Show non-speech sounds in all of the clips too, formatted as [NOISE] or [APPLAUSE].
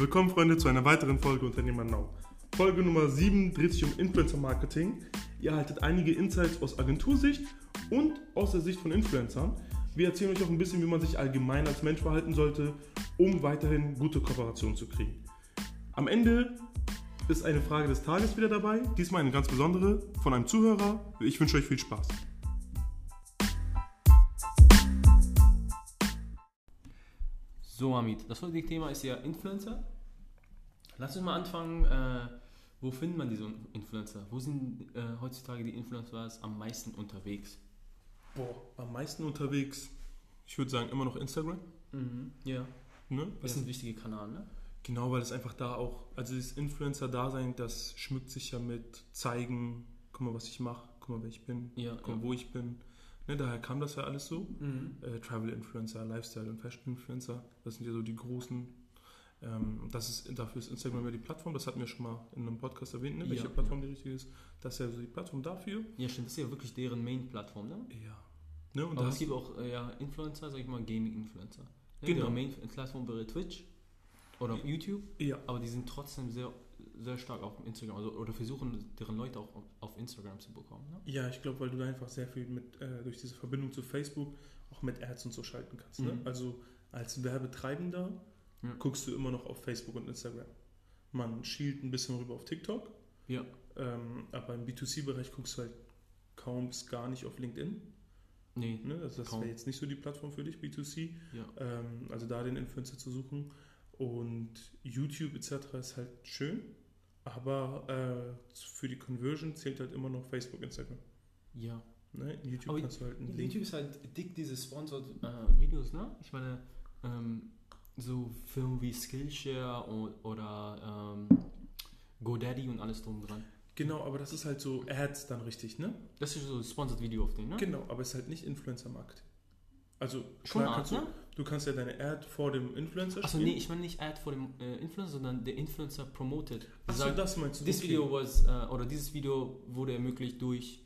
Willkommen, Freunde, zu einer weiteren Folge Unternehmer Now. Folge Nummer 7 dreht sich um Influencer Marketing. Ihr erhaltet einige Insights aus Agentursicht und aus der Sicht von Influencern. Wir erzählen euch auch ein bisschen, wie man sich allgemein als Mensch verhalten sollte, um weiterhin gute Kooperationen zu kriegen. Am Ende ist eine Frage des Tages wieder dabei, diesmal eine ganz besondere von einem Zuhörer. Ich wünsche euch viel Spaß. So, Hamid, das heutige Thema ist ja Influencer. Lass uns mal anfangen. Äh, wo findet man diese Influencer? Wo sind äh, heutzutage die Influencers am meisten unterwegs? Boah, am meisten unterwegs, ich würde sagen, immer noch Instagram. Mhm, ja. Ne? Das ist ein wichtiger Kanal, ne? Genau, weil es einfach da auch, also das Influencer-Dasein, das schmückt sich ja mit zeigen, guck mal, was ich mache, guck mal, wer ich bin, Ja, guck mal, ja. wo ich bin. Ne, daher kam das ja alles so. Mhm. Äh, Travel-Influencer, Lifestyle- und Fashion-Influencer, das sind ja so die großen. Ähm, das ist, dafür ist Instagram ja die Plattform, das hatten wir schon mal in einem Podcast erwähnt, ne, welche Ja, Plattform die richtige ist. Das ist ja so die Plattform dafür. Ja, stimmt. Das ist ja wirklich deren Main-Plattform, ne? Ja. Ne, und Aber das, es gibt auch äh, ja, Influencer, sag ich mal, Gaming-Influencer. Ne? Genau. Deren Main-Plattform wäre Twitch oder Ja. YouTube, ja, aber die sind trotzdem sehr, sehr stark auf Instagram also, oder versuchen, deren Leute auch auf, auf Instagram zu bekommen. Ne? Ja, ich glaube, weil du da einfach sehr viel mit, äh, durch diese Verbindung zu Facebook auch mit Ads und so schalten kannst. Ne? Mhm. Also als Werbetreibender Ja. guckst du immer noch auf Facebook und Instagram. Man schielt ein bisschen rüber auf TikTok, Ja. ähm, aber im B2C-Bereich guckst du halt kaum bis gar nicht auf LinkedIn. Nee. Ne? Also das wäre jetzt nicht so die Plattform für dich, B2C. Ja. Ähm, also da den Influencer zu suchen. Und YouTube etc. ist halt schön, aber äh, für die Conversion zählt halt immer noch Facebook, Instagram. Ja. Ne? In YouTube Aber kannst du halt einen Link YouTube ist halt dick diese Sponsored äh, Videos, ne? Ich meine, ähm, so Filme wie Skillshare oder ähm, GoDaddy und alles drum dran. Genau, aber das ist halt so Ads dann richtig, ne? Das ist so ein Sponsored Video auf den, ne? Genau, aber es ist halt nicht Influencer-Marketing. Also Schon klar Art, kannst du, ne? du kannst ja deine Ad vor dem Influencer Achso, nee, ich meine nicht Ad vor dem äh, Influencer, sondern der Influencer promoted. Achso, Sagt, das meinst du. This okay. video was, äh, oder dieses Video wurde ermöglicht durch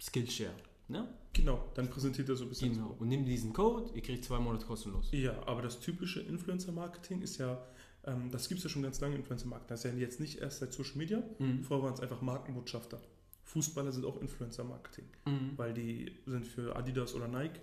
Skillshare, ne? Genau, dann präsentiert er so ein bisschen. Genau. Und nimm diesen Code, ihr kriegt zwei Monate kostenlos. Ja, aber das typische Influencer-Marketing ist ja, ähm, das gibt es ja schon ganz lange, Influencer-Marketing. Das ist ja jetzt nicht erst seit Social Media. Mhm. Vorher waren es einfach Markenbotschafter. Fußballer sind auch Influencer-Marketing, Mhm. weil die sind für Adidas oder Nike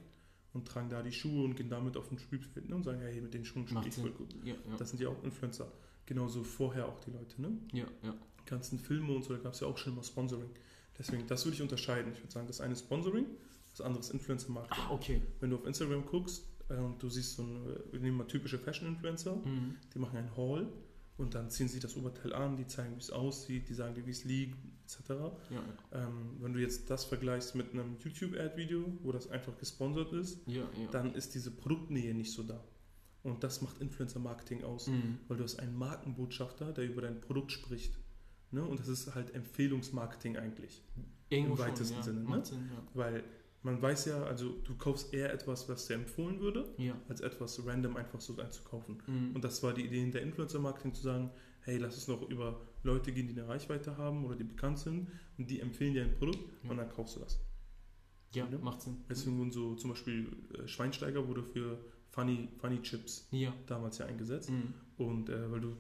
und tragen da die Schuhe und gehen damit auf den Spielfeld ne, und sagen, hey, mit den Schuhen spiele ich voll gut. Ja, ja. Das sind ja auch Influencer. Genauso vorher auch die Leute, ne? ja, ja. Die ganzen Filme und so, da gab es ja auch schon immer Sponsoring. Deswegen, das würde ich unterscheiden. Ich würde sagen, das eine ist Sponsoring, das andere ist Influencer-Marketing. Ah, okay. Wenn du auf Instagram guckst äh, und du siehst so eine, wir nehmen mal typische Fashion-Influencer, Mhm. die machen einen Haul und dann ziehen sie das Oberteil an, die zeigen, wie es aussieht, die sagen dir, wie es liegt, etc. Ja. Ähm, wenn du jetzt das vergleichst mit einem YouTube-Ad-Video, wo das einfach gesponsert ist, Ja, ja. dann ist diese Produktnähe nicht so da. Und das macht Influencer-Marketing aus, Mhm. weil du hast einen Markenbotschafter, der über dein Produkt spricht. Ne? Und das ist halt Empfehlungsmarketing eigentlich. Irgendwo im weitesten ja. Sinne, ne? Sinn, ja. Weil man weiß ja, also du kaufst eher etwas, was dir empfohlen würde, Ja. als etwas random einfach so einzukaufen. Mhm. Und das war die Idee hinter Influencer-Marketing, zu sagen, hey, lass es noch über Leute gehen, die eine Reichweite haben oder die bekannt sind und die empfehlen dir ein Produkt Ja. und dann kaufst du das. ja, ne? macht Sinn. Deswegen wurden so zum Beispiel äh, Schweinsteiger wurde für Funny, Funny Chips Ja. damals ja eingesetzt. Mhm. Und äh, weil du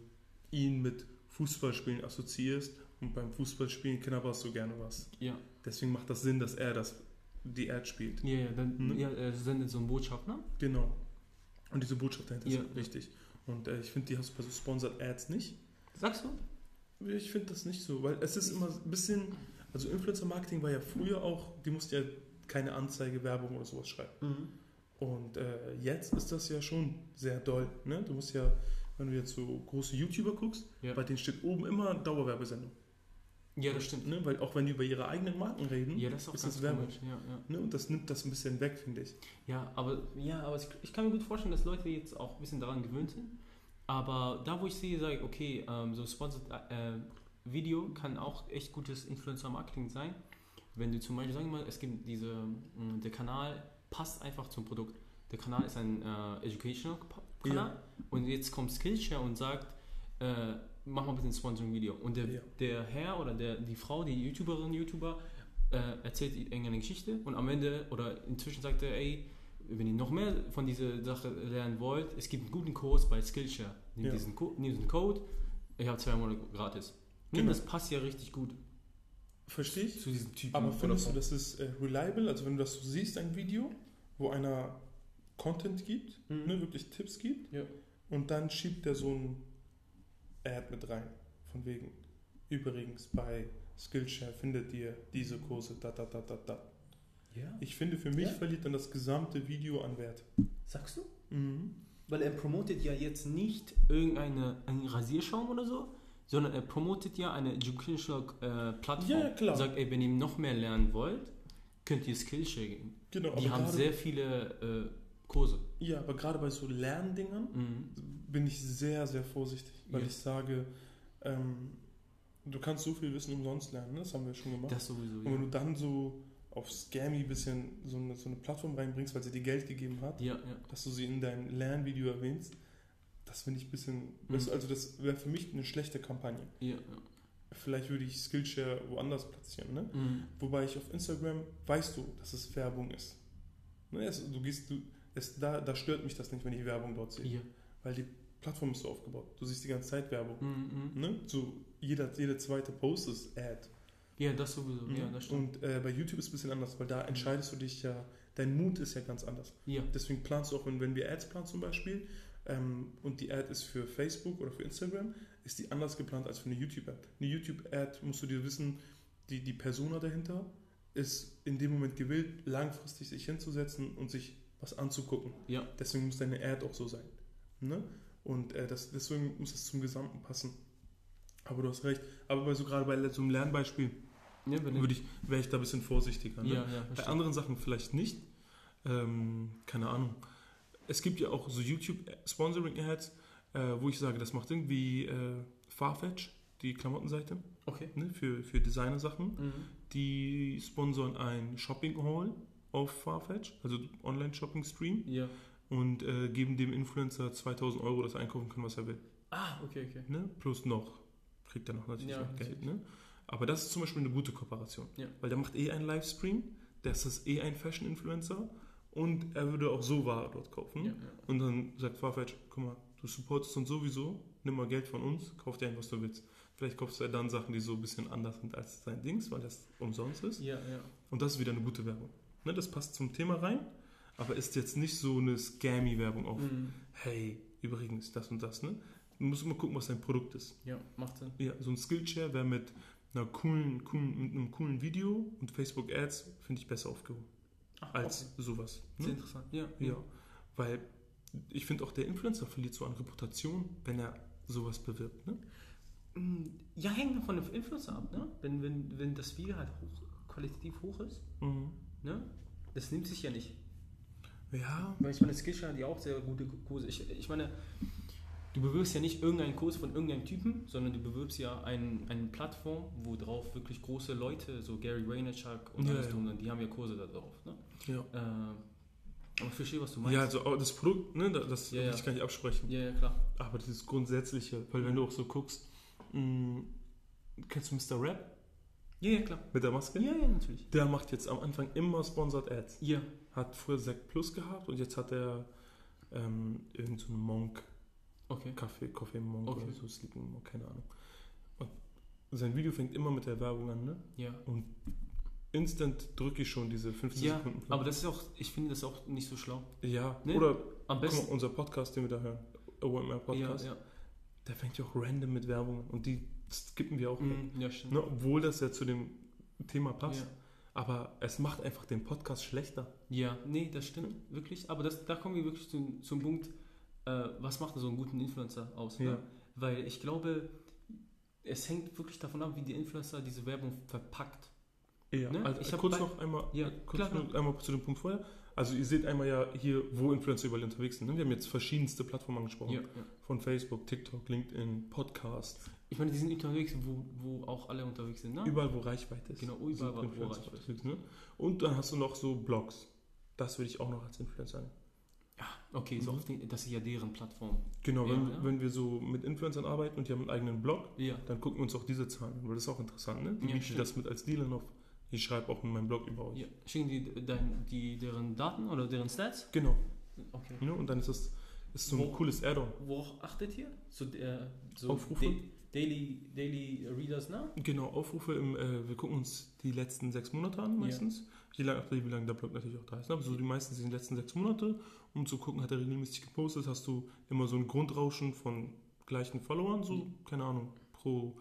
ihn mit Fußballspielen assoziierst und beim Fußballspielen knabberst du gerne was. Ja. Deswegen macht das Sinn, dass er das, die Ad spielt. Ja, ja, dann Mhm. ja, er sendet so eine Botschaft, ne? Genau. Und diese Botschaft dahinter Ja. ist wichtig. Und äh, ich finde, die hast du bei so Sponsored Ads nicht. Sagst du? Ich finde das nicht so, weil es ist immer ein bisschen, also Influencer-Marketing war ja früher auch, die mussten ja keine Anzeige, Werbung oder sowas schreiben. Mhm. Und äh, jetzt ist das ja schon sehr doll. Ne? Du musst ja, wenn du jetzt so große YouTuber guckst, Ja. bei denen steht oben immer Dauerwerbesendung. Ja, das stimmt. Ne? Weil auch wenn die über ihre eigenen Marken reden, Ja, das ist auch ist ganz das Werbung. Ja, ja. Ne? Und das nimmt das ein bisschen weg, finde ich. ja, aber, ja, aber ich, kann mir gut vorstellen, dass Leute jetzt auch ein bisschen daran gewöhnt sind. Aber da, wo ich sehe, sage ich, okay, ähm, so Sponsored äh, Video kann auch echt gutes Influencer-Marketing sein. Wenn du zum Beispiel, sagen wir mal, es gibt diese, mh, der Kanal passt einfach zum Produkt. Der Kanal ist ein äh, Educational Pa- Kanal und jetzt kommt Skillshare und sagt, äh, mach mal bitte ein Sponsoring-Video. Und der, Ja. der Herr oder der, die Frau, die YouTuberin, YouTuber, äh, erzählt irgendeine Geschichte und am Ende oder inzwischen sagt er, ey, wenn ihr noch mehr von dieser Sache lernen wollt, es gibt einen guten Kurs bei Skillshare. Nehmt Ja. diesen, Co nehmt diesen Code, ihr habt zwei Monate gratis. Genau. Das passt ja richtig gut Verstehe ich? zu diesem Typen. Aber findest du, das ist äh, reliable? Also wenn du das so siehst, ein Video, wo einer Content gibt. Mhm. ne, wirklich Tipps gibt, Ja. und dann schiebt der so ein Ad mit rein. Von wegen. Übrigens, bei Skillshare findet ihr diese Kurse, da, da, da, da, da. Ja. Ich finde, für mich Ja. verliert dann das gesamte Video an Wert. Sagst du? Mhm. Weil er promotet ja jetzt nicht irgendeine einen Rasierschaum oder so, sondern er promotet ja eine educational äh, Plattform. Ja, klar. Sagt, ey, wenn ihr noch mehr lernen wollt, könnt ihr Skillshare gehen. Genau, Die haben sehr viele äh, Kurse. Ja, aber gerade bei so Lerndingern Mhm. bin ich sehr, sehr vorsichtig, weil Ja. ich sage, ähm, du kannst so viel Wissen umsonst lernen, ne? das haben wir schon gemacht. Das sowieso, Und wenn ja. du dann so auf Scammy bisschen so eine, so eine Plattform reinbringst, weil sie dir Geld gegeben hat, Ja, dass du sie in deinem Lernvideo erwähnst, das finde ich ein bisschen, Mhm. also das wäre für mich eine schlechte Kampagne. ja, ja. Vielleicht würde ich Skillshare woanders platzieren, ne? Mhm. Wobei ich auf Instagram weißt du, dass es Werbung ist. Ne? Es, du gehst, du, es, da, da stört mich das nicht, wenn ich Werbung dort sehe. Ja. Weil die Plattform ist so aufgebaut. Du siehst die ganze Zeit Werbung. Mhm. mhm. Ne? So jeder, jeder zweite Post ist Ad. Ja, das sowieso. Ja, Mhm. das stimmt. Und äh, bei YouTube ist es ein bisschen anders, weil da entscheidest du dich ja, dein Mut ist ja ganz anders. Ja. Deswegen planst du auch, wenn, wenn wir Ads planen zum Beispiel, ähm, und die Ad ist für Facebook oder für Instagram, ist die anders geplant als für eine YouTube-Ad. Eine YouTube-Ad musst du dir wissen, die, die Persona dahinter ist in dem Moment gewillt, langfristig sich hinzusetzen und sich was anzugucken. Ja. Deswegen muss deine Ad auch so sein. Ne? Und äh, das, deswegen muss es zum Gesamten passen. Aber du hast recht. Aber bei so gerade bei so einem Lernbeispiel Ja, würde ich, wäre ich da ein bisschen vorsichtiger. Ne? ja, ja, Bei anderen Sachen vielleicht nicht. Ähm, keine Ahnung. Es gibt ja auch so YouTube-Sponsoring-Ads, äh, wo ich sage, das macht irgendwie äh, Farfetch, die Klamottenseite, Okay. ne, für, für Designer-Sachen. Mhm. Die sponsern ein Shopping-Haul auf Farfetch, also Online-Shopping-Stream, Ja. und äh, geben dem Influencer 2000 Euro, dass er einkaufen kann, was er will. Ah, okay, okay. Ne? Plus noch, kriegt er noch natürlich Ja, noch Geld. Ne? Aber das ist zum Beispiel eine gute Kooperation. Ja. Weil der macht eh einen Livestream, der ist das eh ein Fashion-Influencer und er würde auch so Ware dort kaufen. Ja. Und dann sagt Farfetch, guck mal, du supportest uns sowieso, nimm mal Geld von uns, kauf dir ein, was du willst. Vielleicht kaufst du ja dann Sachen, die so ein bisschen anders sind als sein Dings, weil das umsonst ist. Ja, ja. Und das ist wieder eine gute Werbung. Ne, das passt zum Thema rein, aber ist jetzt nicht so eine Scammy-Werbung auf, Mhm. hey, übrigens, das und das. Ne? Du musst immer gucken, was dein Produkt ist. Ja, macht Sinn. Ja, so ein Skillshare wäre mit einer coolen, coolen, mit einem coolen Video und Facebook Ads finde ich besser aufgehoben Ach, als sowas. okay. Sehr Ne? interessant. Ja. Ja, weil ich finde auch der Influencer verliert so an Reputation, wenn er sowas bewirbt. Ne? Mm, Ja, hängt von dem Influencer ab, ne? Wenn, wenn, wenn das Video halt hoch, qualitativ hoch ist, Mhm. Ne? Das nimmt sich ja nicht. Ja, Weil ich meine, Skillshare hat ja auch sehr gute Kurse. Ich, ich meine, du bewirbst ja nicht irgendeinen Kurs von irgendeinem Typen, sondern du bewirbst ja einen, eine Plattform, wo drauf wirklich große Leute, so Gary Vaynerchuk und Ja, alles ja. und die haben ja Kurse da drauf. Ne? ja. Äh, aber ich verstehe, was du meinst. Ja, also auch das Produkt, ne, da- das Ja, ich gar nicht absprechen. ja, ja, klar. Aber dieses Grundsätzliche, weil wenn du auch so guckst, mh, kennst du Mr. Rap Ja, ja, klar. mit der Maske? Ja, ja, natürlich. Der macht jetzt am Anfang immer Sponsored Ads. Ja. Hat früher Zack Plus gehabt und jetzt hat er ähm, irgend so Monk, Okay. Kaffee, Coffee Monk Okay. oder so, Sleeping Monk, keine Ahnung. Und sein Video fängt immer mit der Werbung an, ne? Ja. Instant drücke ich schon diese 15 Ja, Sekunden. aber das ist auch, ich finde das auch nicht so schlau. Ja, Ne? oder Am besten. mal, unser Podcast, den wir da hören, OMR Podcast, Ja, ja. der fängt ja auch random mit Werbung an und die skippen wir auch. Mhm, ja. Ne? Obwohl das ja zu dem Thema passt. Ja. Aber es macht einfach den Podcast schlechter. Ja, nee, das stimmt, wirklich. Aber das, da kommen wir wirklich zum, zum Punkt, äh, was macht so einen guten Influencer aus? Ja. Ne? Weil ich glaube, es hängt wirklich davon ab, wie die Influencer diese Werbung verpackt. Ja, Ne? also Ich hab kurz noch einmal, Ja, kurz nur einmal zu dem Punkt vorher. Also ihr seht einmal ja hier, wo Influencer überall unterwegs sind. Ne? Wir haben jetzt verschiedenste Plattformen angesprochen. Ja, ja. Von Facebook, TikTok, LinkedIn, Podcast. Ich meine, die sind unterwegs, wo, wo auch alle unterwegs sind, ne? Überall, wo Reichweite ist. Genau, überall, wo Influencer Reichweite ist. Ne? Und dann hast du noch so Blogs. Das würde ich auch noch als Influencer nennen. Okay, so Mhm. die, das ist ja deren Plattform. Genau, Ja, wenn, ja. wenn wir so mit Influencern arbeiten und die haben einen eigenen Blog, Ja. dann gucken wir uns auch diese Zahlen an, weil das ist auch interessant, ne? Wie Ja, stimmt. das mit als Dealer noch Ich schreibe auch in meinem Blog über euch. Ja. Schicken die, dein, die deren Daten oder deren Stats? Genau. Okay. Ja, und dann ist das ist so ein Wo- cooles Add-on. Worauf achtet ihr? So, äh, so Aufrufe? Da- Daily, Daily Readers, ne? Genau, Aufrufe. Im, äh, wir gucken uns die letzten sechs Monate an meistens. Je lang, wie lange der Blog natürlich auch da ist. Ne? Aber so die meisten sind die letzten sechs Monate, um zu gucken, hat er regelmäßig gepostet, hast du immer so ein Grundrauschen von gleichen Followern, so, Mhm. keine Ahnung, pro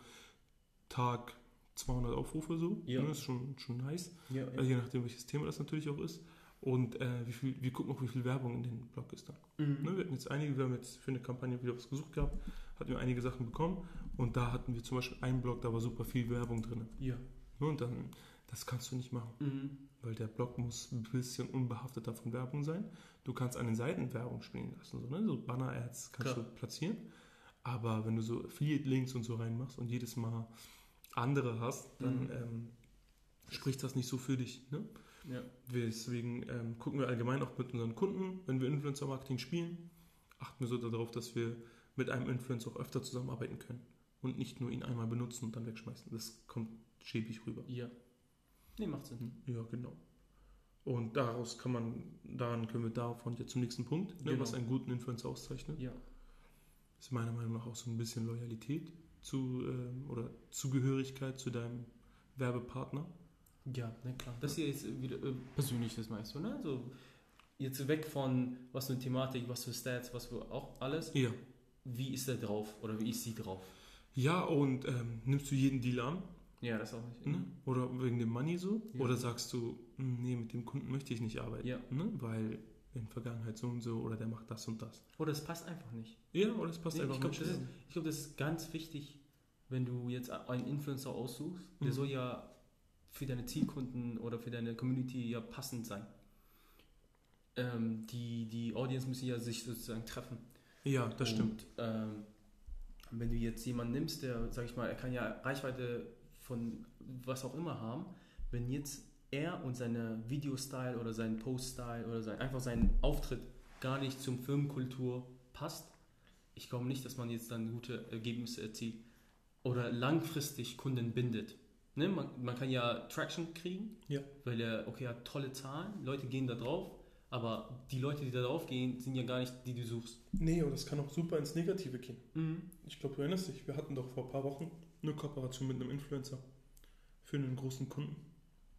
Tag 200 Aufrufe so. Ja. Ne? Ist schon, schon nice. Ja, Also je nachdem, welches Thema das natürlich auch ist. Und äh, wie viel, wir gucken auch, wie viel Werbung in den Blog ist dann. Mhm. Ne, wir hatten jetzt einige, wir haben jetzt für eine Kampagne wieder was gesucht gehabt, hatten wir einige Sachen bekommen und da hatten wir zum Beispiel einen Blog, da war super viel Werbung drin. Ja. Ne, und dann, das kannst du nicht machen, Mhm. weil der Blog muss ein bisschen unbehafteter von Werbung sein. Du kannst an den Seiten Werbung spielen lassen, so, ne? so Banner-Ads kannst Klar. du platzieren, aber wenn du so Affiliate-Links und so reinmachst und jedes Mal andere hast, dann Mhm. ähm, spricht das nicht so für dich. Ne? Ja. Deswegen ähm, gucken wir allgemein auch mit unseren Kunden, wenn wir Influencer-Marketing spielen, achten wir so darauf, dass wir mit einem Influencer auch öfter zusammenarbeiten können und nicht nur ihn einmal benutzen und dann wegschmeißen. Das kommt schäbig rüber. Ja. Nee, macht Sinn. Ja, genau. Und daraus kann man, daran können wir davon jetzt zum nächsten Punkt, ne, Genau. was einen guten Influencer auszeichnet, Ja. ist meiner Meinung nach auch so ein bisschen Loyalität zu ähm, oder Zugehörigkeit zu deinem Werbepartner. Ja, na klar. Das hier ist wieder äh, persönliches meinst du, ne? So, jetzt weg von was für eine Thematik, was für Stats, was für auch alles. Ja. Wie ist der drauf oder wie ist sie drauf? Ja, und ähm, nimmst du jeden Deal an? Ja, das auch nicht. Ne? Oder wegen dem Money so? Ja. Oder sagst du, "Hm, nee, mit dem Kunden möchte ich nicht arbeiten, Ja. ne? weil in der Vergangenheit so und so oder der macht das und das. Oder es passt einfach nicht. Ja, oder es passt Nee, einfach ich glaube, nicht. ist- ich glaub, das ist ganz wichtig, wenn du jetzt einen Influencer aussuchst. Der Mhm. soll ja für deine Zielkunden oder für deine Community ja passend sein. Ähm, die, die Audience müssen ja sich sozusagen treffen. ja, das stimmt. Und, ähm, wenn du jetzt jemanden nimmst, der, sag ich mal, er kann ja Reichweite von was auch immer haben, wenn jetzt er und seine Videostyle oder sein Post-Style oder sein, einfach sein Auftritt gar nicht zum Firmenkultur passt, ich glaube nicht, dass man jetzt dann gute Ergebnisse erzielt oder langfristig Kunden bindet. Ne? Man, man kann ja Traction kriegen, Ja. weil er, okay, hat tolle Zahlen, Leute gehen da drauf, aber die Leute, die da drauf gehen, sind ja gar nicht die, die du suchst. Nee, und das kann auch super ins Negative gehen. Mhm. Ich glaube, du erinnerst dich, wir hatten doch vor ein paar Wochen eine Kooperation mit einem Influencer für einen großen Kunden.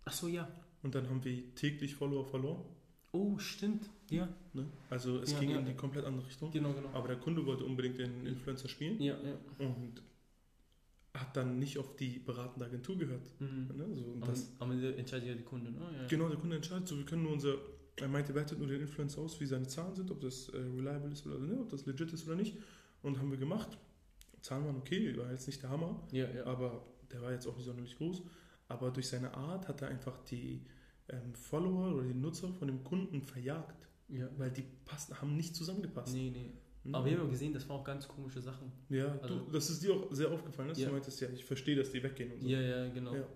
Ach so, ja. Und dann haben wir täglich Follower verloren. Oh, stimmt. Ja, Ne? Also es Ja, ging ja, in die komplett andere Richtung. genau, genau. Aber der Kunde wollte unbedingt den Influencer spielen Ja, ja. und hat dann nicht auf die beratende Agentur gehört. Mhm. Ne? So, und Aber, das, aber der entscheidet ja die Kunden, ne? Ja. Genau, der Kunde entscheidet. So, wir können nur unser, er meinte, wertet nur den Influencer aus, wie seine Zahlen sind, ob das äh, reliable ist oder nicht, ob das legit ist oder nicht. Und haben wir gemacht. Zahlen waren okay, war jetzt nicht der Hammer, Ja, ja. aber der war jetzt auch nicht sonderlich groß. Aber durch seine Art hat er einfach die ähm, Follower oder die Nutzer von dem Kunden verjagt, ja. weil die passen, haben nicht zusammengepasst. Nee, nee. Ne? Aber wir haben ja gesehen, das waren auch ganz komische Sachen. ja, also- du, das ist dir auch sehr aufgefallen, dass Ja. du meintest, ja, ich verstehe, dass die weggehen und so. Ja, ja, genau. Ja.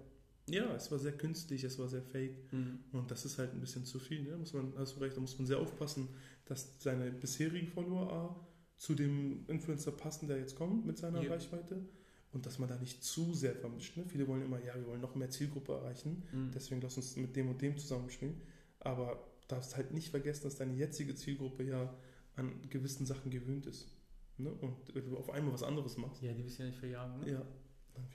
Ja, es war sehr künstlich, es war sehr fake. Mhm. Und das ist halt ein bisschen zu viel. Ne? Muss man, hast du recht, da muss man sehr aufpassen, dass seine bisherigen Follower A, zu dem Influencer passen, der jetzt kommt mit seiner Ja. Reichweite. Und dass man da nicht zu sehr vermischt. Ne? Viele wollen immer, ja, wir wollen noch mehr Zielgruppe erreichen, Mhm. deswegen lass uns mit dem und dem zusammenspielen. Aber darfst halt nicht vergessen, dass deine jetzige Zielgruppe ja an gewissen Sachen gewöhnt ist. Ne? Und wenn du auf einmal was anderes machst, Ja, die wissen ja nicht verjagen, ne? ja,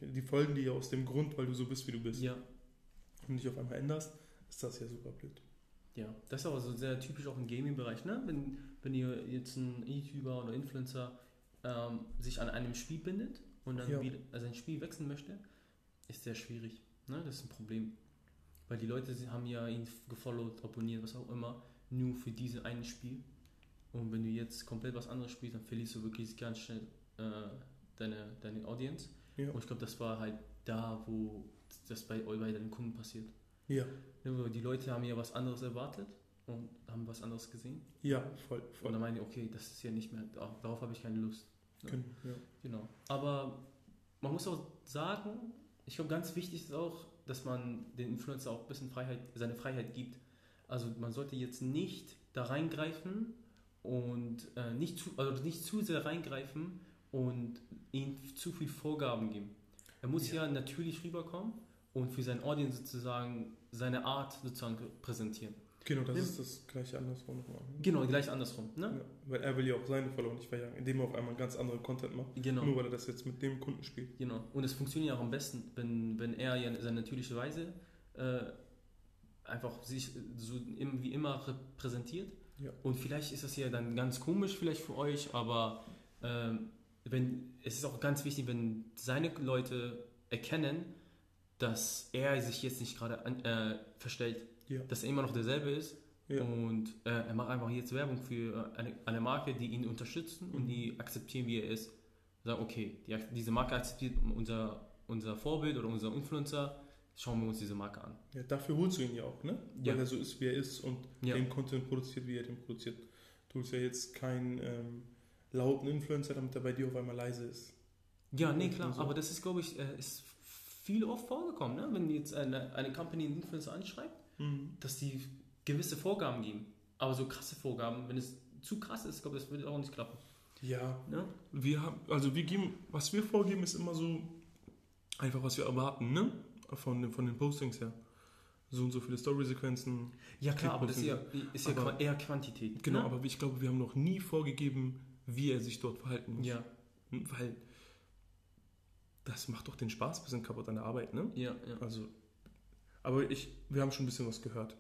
die folgen dir ja aus dem Grund, weil du so bist, wie du bist. Ja. Und dich auf einmal änderst, ist das ja super blöd. Ja, das ist aber so sehr typisch auch im Gaming-Bereich, ne? Wenn, wenn ihr jetzt ein YouTuber oder Influencer ähm, sich an einem Spiel bindet und dann Ja. wieder also ein Spiel wechseln möchte, ist sehr schwierig. Ne? Das ist ein Problem. Weil die Leute sie haben ja ihn gefollowt, abonniert, was auch immer, nur für dieses eine Spiel. Und wenn du jetzt komplett was anderes spielst, dann verlierst du wirklich ganz schnell äh, deine, deine Audience. Ja. Und ich glaube, das war halt da, wo das bei, bei deinen Kunden passiert. Ja, Die Leute haben ja was anderes erwartet und haben was anderes gesehen. ja, voll, Und voll. dann meinen die, okay, das ist ja nicht mehr, da- darauf habe ich keine Lust. Ja. Können, ja. Genau. Aber man muss auch sagen, ich glaube, ganz wichtig ist auch, dass man den Influencer auch ein bisschen Freiheit, seine Freiheit gibt. Also man sollte jetzt nicht da reingreifen und äh, nicht, zu, also nicht zu sehr reingreifen und ihm zu viel Vorgaben geben. Er muss ja, natürlich rüberkommen und für sein Audience sozusagen seine Art sozusagen präsentieren. Genau, das Ja. ist das gleiche andersrum nochmal. Genau, gleich andersrum. Ne? Ja, weil er will ja auch seine Follower nicht verjagen, indem er auf einmal ganz andere Content macht. Genau. Nur weil er das jetzt mit dem Kunden spielt. Genau. Und es funktioniert auch am besten, wenn, wenn er ja seine natürliche Weise äh, einfach sich so wie immer repräsentiert. Ja. Und vielleicht ist das ja dann ganz komisch vielleicht für euch, aber ähm, wenn, es ist auch ganz wichtig, wenn seine Leute erkennen, dass er sich jetzt nicht gerade äh, verstellt, Ja. dass er immer noch derselbe ist Ja. und äh, er macht einfach jetzt Werbung für eine, eine Marke, die ihn unterstützen und Mhm. die akzeptieren, wie er ist. Sagen, okay, die, diese Marke akzeptiert unser, unser Vorbild oder unser Influencer, schauen wir uns diese Marke an. Ja, dafür holst du ihn ja auch, ne? Ja. Weil er so ist, wie er ist und Ja. den Content produziert, wie er den produziert. Du holst ja jetzt keinen ähm, lauten Influencer, damit er bei dir auf einmal leise ist. Ja, nee, klar, so. aber das ist, glaube ich, äh, ist viel oft vorgekommen, ne? wenn jetzt eine, eine Company einen Influencer anschreibt, dass die gewisse Vorgaben geben. Aber so krasse Vorgaben, wenn es zu krass ist, glaube ich, das würde auch nicht klappen. Ja, Ne? wir haben, also wir geben, was wir vorgeben, ist immer so einfach, was wir erwarten, ne? Von, den- von den Postings her. So und so viele Story-Sequenzen. Ja, klar, aber das ist ja, ist ja Aber- eher Quantität. Genau, ne? aber ich glaube, wir haben noch nie vorgegeben, wie er sich dort verhalten muss. Ja, Weil das macht doch den Spaß ein bisschen kaputt an der Arbeit, ne? ja, ja. Also, aber ich, wir haben schon ein bisschen was gehört.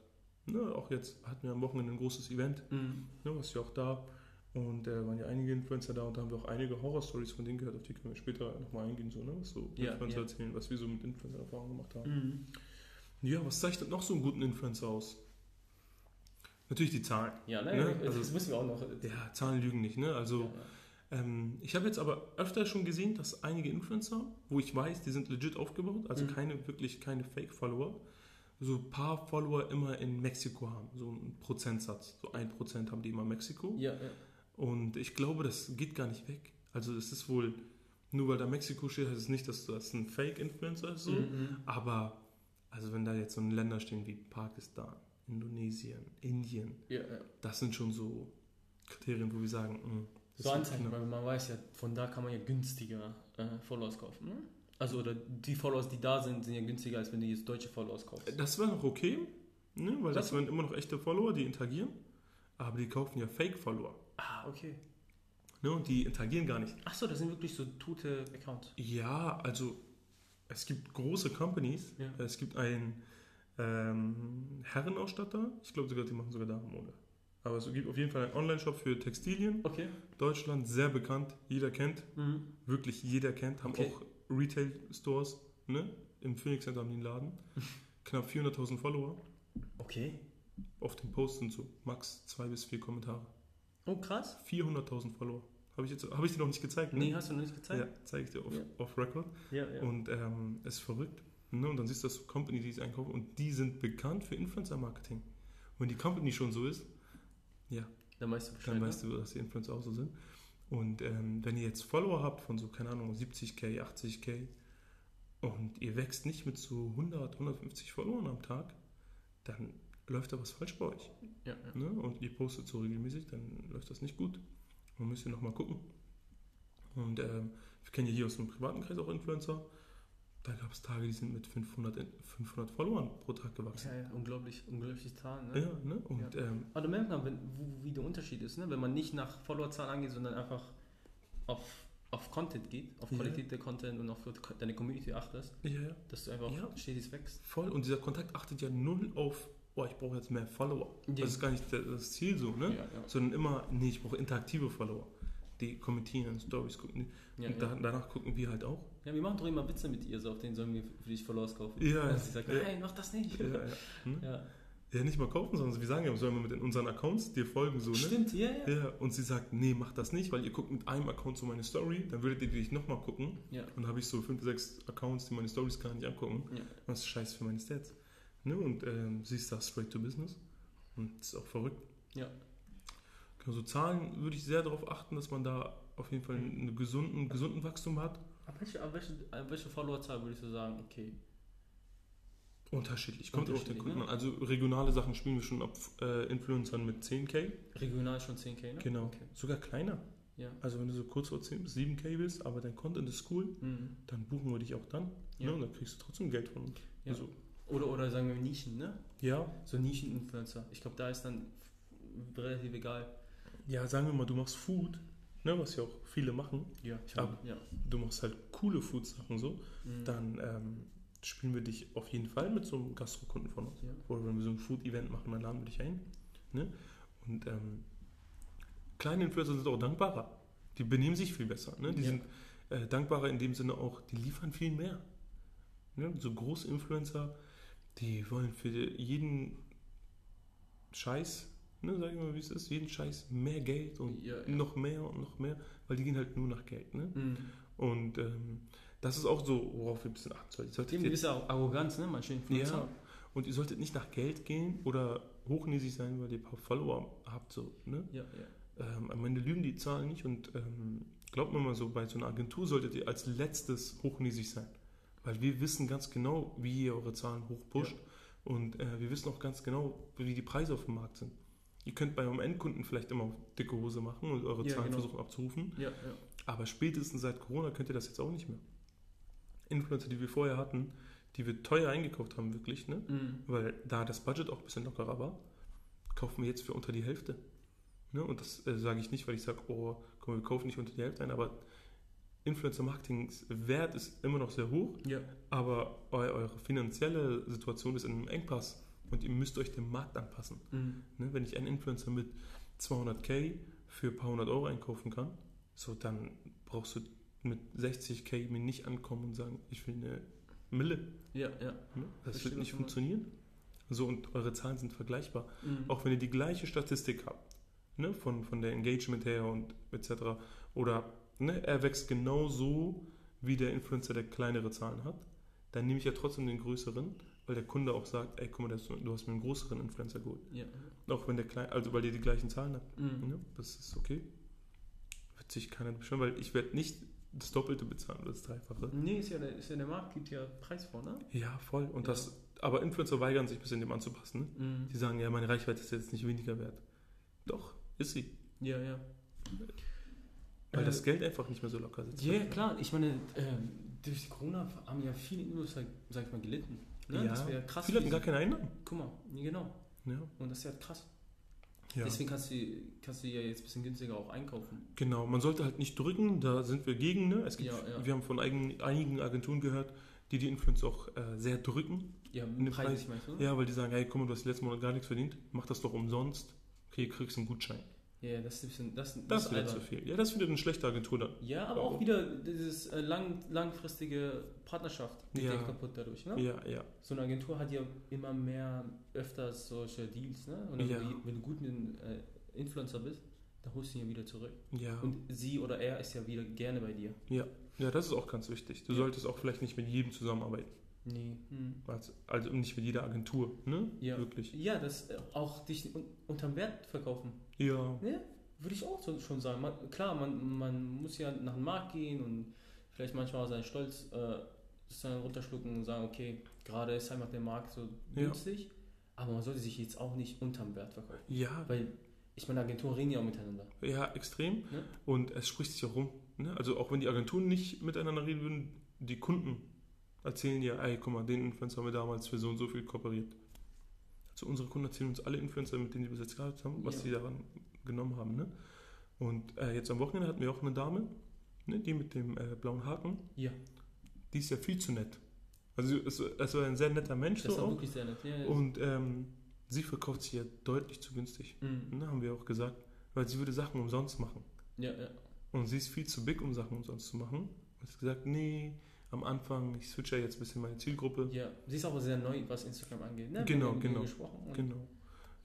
Ne? Auch jetzt hatten wir am Wochenende ein großes Event, Mhm. ne? was ja auch da. Und da waren ja einige Influencer da und da haben wir auch einige Horror-Stories von denen gehört, auf die können wir später nochmal eingehen, so, ne? was so Ja, Influencer ja. erzählen, was wir so mit Influencer-Erfahrungen gemacht haben. Mhm. Ja, was zeichnet noch so einen guten Influencer aus? Natürlich die Zahlen. Ja, ne? Ne? das Also- müssen wir auch noch. Ja, Zahlen lügen nicht, ne? Also, ja. Ähm, ich habe jetzt aber öfter schon gesehen, dass einige Influencer, wo ich weiß, die sind legit aufgebaut, also Mhm. keine wirklich keine Fake-Follower, so ein paar Follower immer in Mexiko haben, so ein Prozentsatz, so ein Prozent haben die immer in Mexiko. Ja, ja. Und ich glaube, das geht gar nicht weg. Also es ist wohl, nur weil da Mexiko steht, heißt es nicht, dass das ein Fake-Influencer ist, so. Mhm. aber also wenn da jetzt so Länder stehen wie Pakistan, Indonesien, Indien, ja, ja. das sind schon so Kriterien, wo wir sagen, mh, das So knapp. weil man weiß ja, von da kann man ja günstiger äh, Followers kaufen. Ne? Also, oder die Followers, die da sind, sind ja günstiger, als wenn du jetzt deutsche Followers kaufst. Das wäre noch okay, ne? weil das Was? wären immer noch echte Follower, die interagieren. Aber die kaufen ja Fake-Follower. Ah, okay. Ne? Und die interagieren gar nicht. Achso, das sind wirklich so tote Accounts. Ja, also es gibt große Companies. Ja. Es gibt einen ähm, Herrenausstatter. Ich glaube sogar, die machen sogar Damenmode. Aber es gibt auf jeden Fall einen Online-Shop für Textilien. Okay. Deutschland, sehr bekannt. Jeder kennt. Mhm. Wirklich jeder kennt. Haben Okay. auch Retail-Stores. Ne? Im Phoenix Center haben die einen Laden. [LAUGHS] Knapp 400.000 Follower. Okay. Auf den Posts sind so max zwei bis vier Kommentare. Oh, krass. 400.000 Follower. Habe ich, jetzt- hab ich dir noch nicht gezeigt, ne? Nee, hast du noch nicht gezeigt? Ja, zeige ich dir auf, Ja. auf Record. Ja, ja. Und ähm, es ist verrückt. Ne? Und dann siehst du das Company, die es einkaufen und die sind bekannt für Influencer-Marketing. Und wenn die Company schon so ist, ja, dann weißt du Bescheid. dann ne? weißt du, dass die Influencer auch so sind. Und ähm, wenn ihr jetzt Follower habt von so, keine Ahnung, 70k, 80k und ihr wächst nicht mit so 100, 150 Followern am Tag, dann läuft da was falsch bei euch. Ja, ja. ne, und ihr postet so regelmäßig, dann läuft das nicht gut. Man müsste nochmal gucken. Und ähm, wir kennen ja hier aus dem privaten Kreis auch Influencer. Da gab es Tage, die sind mit 500, in- 500 Followern pro Tag gewachsen. Ja, ja, unglaublich, unglaubliche Zahlen. Ne? Ja, ne? Und ähm, Aber da merkt man, wenn, wo, wie der Unterschied ist, ne? wenn man nicht nach Followerzahl angeht, sondern einfach auf, auf Content geht, auf Ja. Qualität der Content und auf deine Community achtest, ja, ja, dass du einfach Ja. stetig wächst. voll. Und dieser Kontakt achtet ja null auf, boah, ich brauche jetzt mehr Follower. Ja. Das ist gar nicht das Ziel so, ne? Ja. Sondern immer, nee, ich brauche interaktive Follower. Die kommentieren, Stories gucken. Und. Da, danach gucken wir halt auch. ja, wir machen doch immer Witze mit ihr, so auf denen sollen wir für dich Followers kaufen. Ja, Und sie sagt, ja. nein, mach das nicht. Ja. [LAUGHS] Hm? Ja. ja, nicht mal kaufen, sondern wir sagen ja, sollen wir mit in unseren Accounts dir folgen, so, ne? Stimmt, ja, ja. Ja, und sie sagt, nee, mach das nicht, weil ihr guckt mit einem Account so meine Story, dann würdet ihr die nicht nochmal gucken. Ja. Und dann habe ich so fünf, sechs Accounts, die meine Stories gar nicht angucken. Ja. Und das ist scheiße für meine Stats. Ne? Und ähm, sie ist da straight to business. Und das ist auch verrückt. Ja. Also Zahlen würde ich sehr darauf achten, dass man da auf jeden Fall einen gesunden, gesunden Wachstum hat. Ab welche, ab welche, ab welche Followerzahl würdest du sagen, okay, Unterschiedlich. Kommt auf den Unterschiedlich, Kunden ne? an. Also regionale Sachen spielen wir schon ab äh, Influencern mit 10k. regional schon 10k, ne? Genau. Okay. Sogar kleiner. Ja. Also wenn du so kurz vor 10 bis 7k bist, aber dein Content ist cool, Mhm. dann buchen wir dich auch dann. Ja. Ne? Und dann kriegst du trotzdem Geld von uns. Ja. Also, Oder, oder sagen wir Nischen, ne? ja, So Nischen-Influencer. Ich glaube, da ist dann relativ egal. ja, sagen wir mal, du machst Food, ne, was ja auch viele machen. Ja, ich Aber- ja. Du machst halt coole Food-Sachen so. Mhm. Dann ähm, spielen wir dich auf jeden Fall mit so einem Gastrokunden von uns. Ja. Oder wenn wir so ein Food-Event machen, dann laden wir dich ein. Ne? Und ähm, kleine Influencer sind auch dankbarer. Die benehmen sich viel besser. Ne? Die Ja. sind äh, dankbarer in dem Sinne auch, die liefern viel mehr. Ne? So große Influencer, die wollen für jeden Scheiß, ne, sag ich mal, wie es ist, jeden Scheiß mehr Geld und Ja, ja. noch mehr und noch mehr, weil die gehen halt nur nach Geld. Ne? Mhm. Und ähm, das ist auch so, worauf wir ein bisschen achten sollten. Dem jetzt- gewisse Arroganz, ne? Manche Influencer. ja, und ihr solltet nicht nach Geld gehen oder hochnäsig sein, weil ihr ein paar Follower habt. So, ne? Ja, ja. ähm, am Ende lügen die Zahlen nicht und ähm, glaubt mir mal so, bei so einer Agentur solltet ihr als letztes hochnäsig sein. Weil wir wissen ganz genau, wie ihr eure Zahlen hochpusht und äh, wir wissen auch ganz genau, wie die Preise auf dem Markt sind. Ihr könnt bei eurem Endkunden vielleicht immer dicke Hose machen und eure Ja, Zahlen genau. versuchen abzurufen. Ja, ja. Aber spätestens seit Corona könnt ihr das jetzt auch nicht mehr. Influencer, die wir vorher hatten, die wir teuer eingekauft haben, wirklich, ne? Mhm. weil da das Budget auch ein bisschen lockerer war, kaufen wir jetzt für unter die Hälfte. Ne? Und das äh, sage ich nicht, weil ich sage, oh, komm, wir kaufen nicht unter die Hälfte ein, aber Influencer-Marketings-Wert ist immer noch sehr hoch, Ja, aber eu eure finanzielle Situation ist in einem Engpass und ihr müsst euch dem Markt anpassen. mhm. Ne? Wenn ich einen Influencer mit 200k für ein paar hundert Euro einkaufen kann, so dann brauchst du mit 60k mir nicht ankommen und sagen, ich will eine Mille. ja, ja. Ne? Das Verstehe, wird nicht funktionieren. So, und eure Zahlen sind vergleichbar. Mhm. Auch wenn ihr die gleiche Statistik habt, ne? von, von der Engagement her und etc. Oder ne? er wächst genauso wie der Influencer, der kleinere Zahlen hat, dann nehme ich ja trotzdem den größeren, weil der Kunde auch sagt, ey, guck mal, das- du hast mir einen größeren Influencer geholt. Ja. Auch wenn der klein, also weil ihr die gleichen Zahlen habt. Mhm. Ne? Das ist okay. Wird sich keiner beschweren, weil ich werde nicht das Doppelte bezahlen oder das Dreifache. Nee, ist ja, der, ist ja der Markt, gibt ja Preis vor, ne? Ja, voll. Und Ja. das, aber Influencer weigern sich ein bisschen dem anzupassen. Ne? Mhm. Die sagen, ja, meine Reichweite ist jetzt nicht weniger wert. Doch, ist sie. Ja, ja. Weil Äh, das Geld einfach nicht mehr so locker sitzt. Ja, klar. Ich meine, ähm, durch die Corona haben ja viele Influencer, sag ich mal, gelitten. Ne? Ja, das wäre krass. Viele hatten gar keine Einnahmen. Guck mal, ja, genau. Ja, Und das ist ja krass. ja. Deswegen kannst du, kannst du ja jetzt ein bisschen günstiger auch einkaufen. Genau, man sollte halt nicht drücken, da sind wir gegen. Ne? Es gibt, Ja, ja. Wir haben von eigen, einigen Agenturen gehört, die die Influencer auch äh, sehr drücken. Ja, preislich Preis- meinst du? Ja, weil die sagen, hey, guck mal, du hast letzten Monat gar nichts verdient, mach das doch umsonst. Okay, kriegst einen Gutschein. Ja, das ist ein bisschen. Das, das, Das ist wäre zu viel. Ja, das findet eine schlechte Agentur dann. Ja, aber auch wieder dieses äh, lang, langfristige Partnerschaft geht Ja. ja kaputt dadurch. Ne? Ja, ja. So eine Agentur hat ja immer mehr öfters solche Deals. Ne? Und Ja. wenn du- wenn du gut einem äh, Influencer bist, dann holst du ihn ja wieder zurück. Ja. Und sie oder er ist ja wieder gerne bei dir. ja. ja, das ist auch ganz wichtig. Du Ja. solltest auch vielleicht nicht mit jedem zusammenarbeiten. Nee. Hm. Also, also nicht mit jeder Agentur, ne? Ja. Wirklich. Ja, das äh, auch dich un unterm Wert verkaufen. Ja. Ja, würde ich auch so, schon sagen. Man, klar, man, man muss ja nach dem Markt gehen und vielleicht manchmal seinen Stolz äh, sozusagen runterschlucken und sagen, okay, gerade ist einfach der Markt so Ja. günstig, aber man sollte sich jetzt auch nicht unterm Wert verkaufen. Ja, Weil, ich meine, Agenturen reden ja auch miteinander. ja, extrem. Ne? Und es spricht sich auch rum. Ne? Also auch wenn die Agenturen nicht miteinander reden würden, die Kunden erzählen ja, ey, guck mal, den Influencer haben wir damals für so und so viel kooperiert. Also unsere Kunden erzählen uns alle Influencer, mit denen die bis jetzt gehabt haben, was Ja. sie daran genommen haben. Ne? Und äh, jetzt am Wochenende hatten wir auch eine Dame, ne, die mit dem äh, blauen Haken, Ja, die ist ja viel zu nett. Also es, es war ein sehr netter Mensch das so ist auch wirklich sehr nett. Ja, ja. Und ähm, sie verkauft sich ja deutlich zu günstig. Mhm. Ne, haben wir auch gesagt, weil sie würde Sachen umsonst machen. ja, ja. Und sie ist viel zu big, um Sachen umsonst zu machen. Und sie hat gesagt, nee, am Anfang, ich switche ja jetzt ein bisschen meine Zielgruppe. ja. Sie ist auch sehr neu, was Instagram angeht. Ne? Genau, genau, Genau.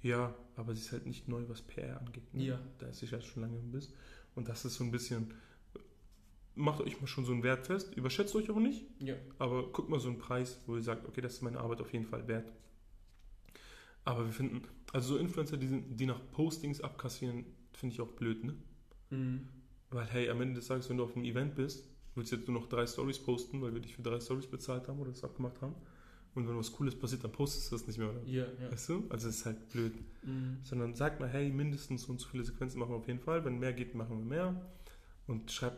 Ja, aber sie ist halt nicht neu, was PR angeht. Ne? Ja. Da ist sie ja schon lange im Biss. Und das ist so ein bisschen, macht euch mal schon so einen Wert fest, überschätzt euch auch nicht, Ja, aber guckt mal so einen Preis, wo ihr sagt, okay, das ist meine Arbeit auf jeden Fall wert. Aber wir finden, also so Influencer, die, sind- die nach Postings abkassieren, finde ich auch blöd, ne? mhm. Weil, hey, am Ende des Tages, wenn du auf einem Event bist, willst du jetzt nur noch drei Stories posten, weil wir dich für drei Stories bezahlt haben oder das abgemacht haben. Und wenn was Cooles passiert, dann postest du das nicht mehr, oder? ja, ja. Weißt du? Also, es ist halt blöd. Mhm. Sondern sag mal, hey, mindestens so und so viele Sequenzen machen wir auf jeden Fall. Wenn mehr geht, machen wir mehr. Und schreib,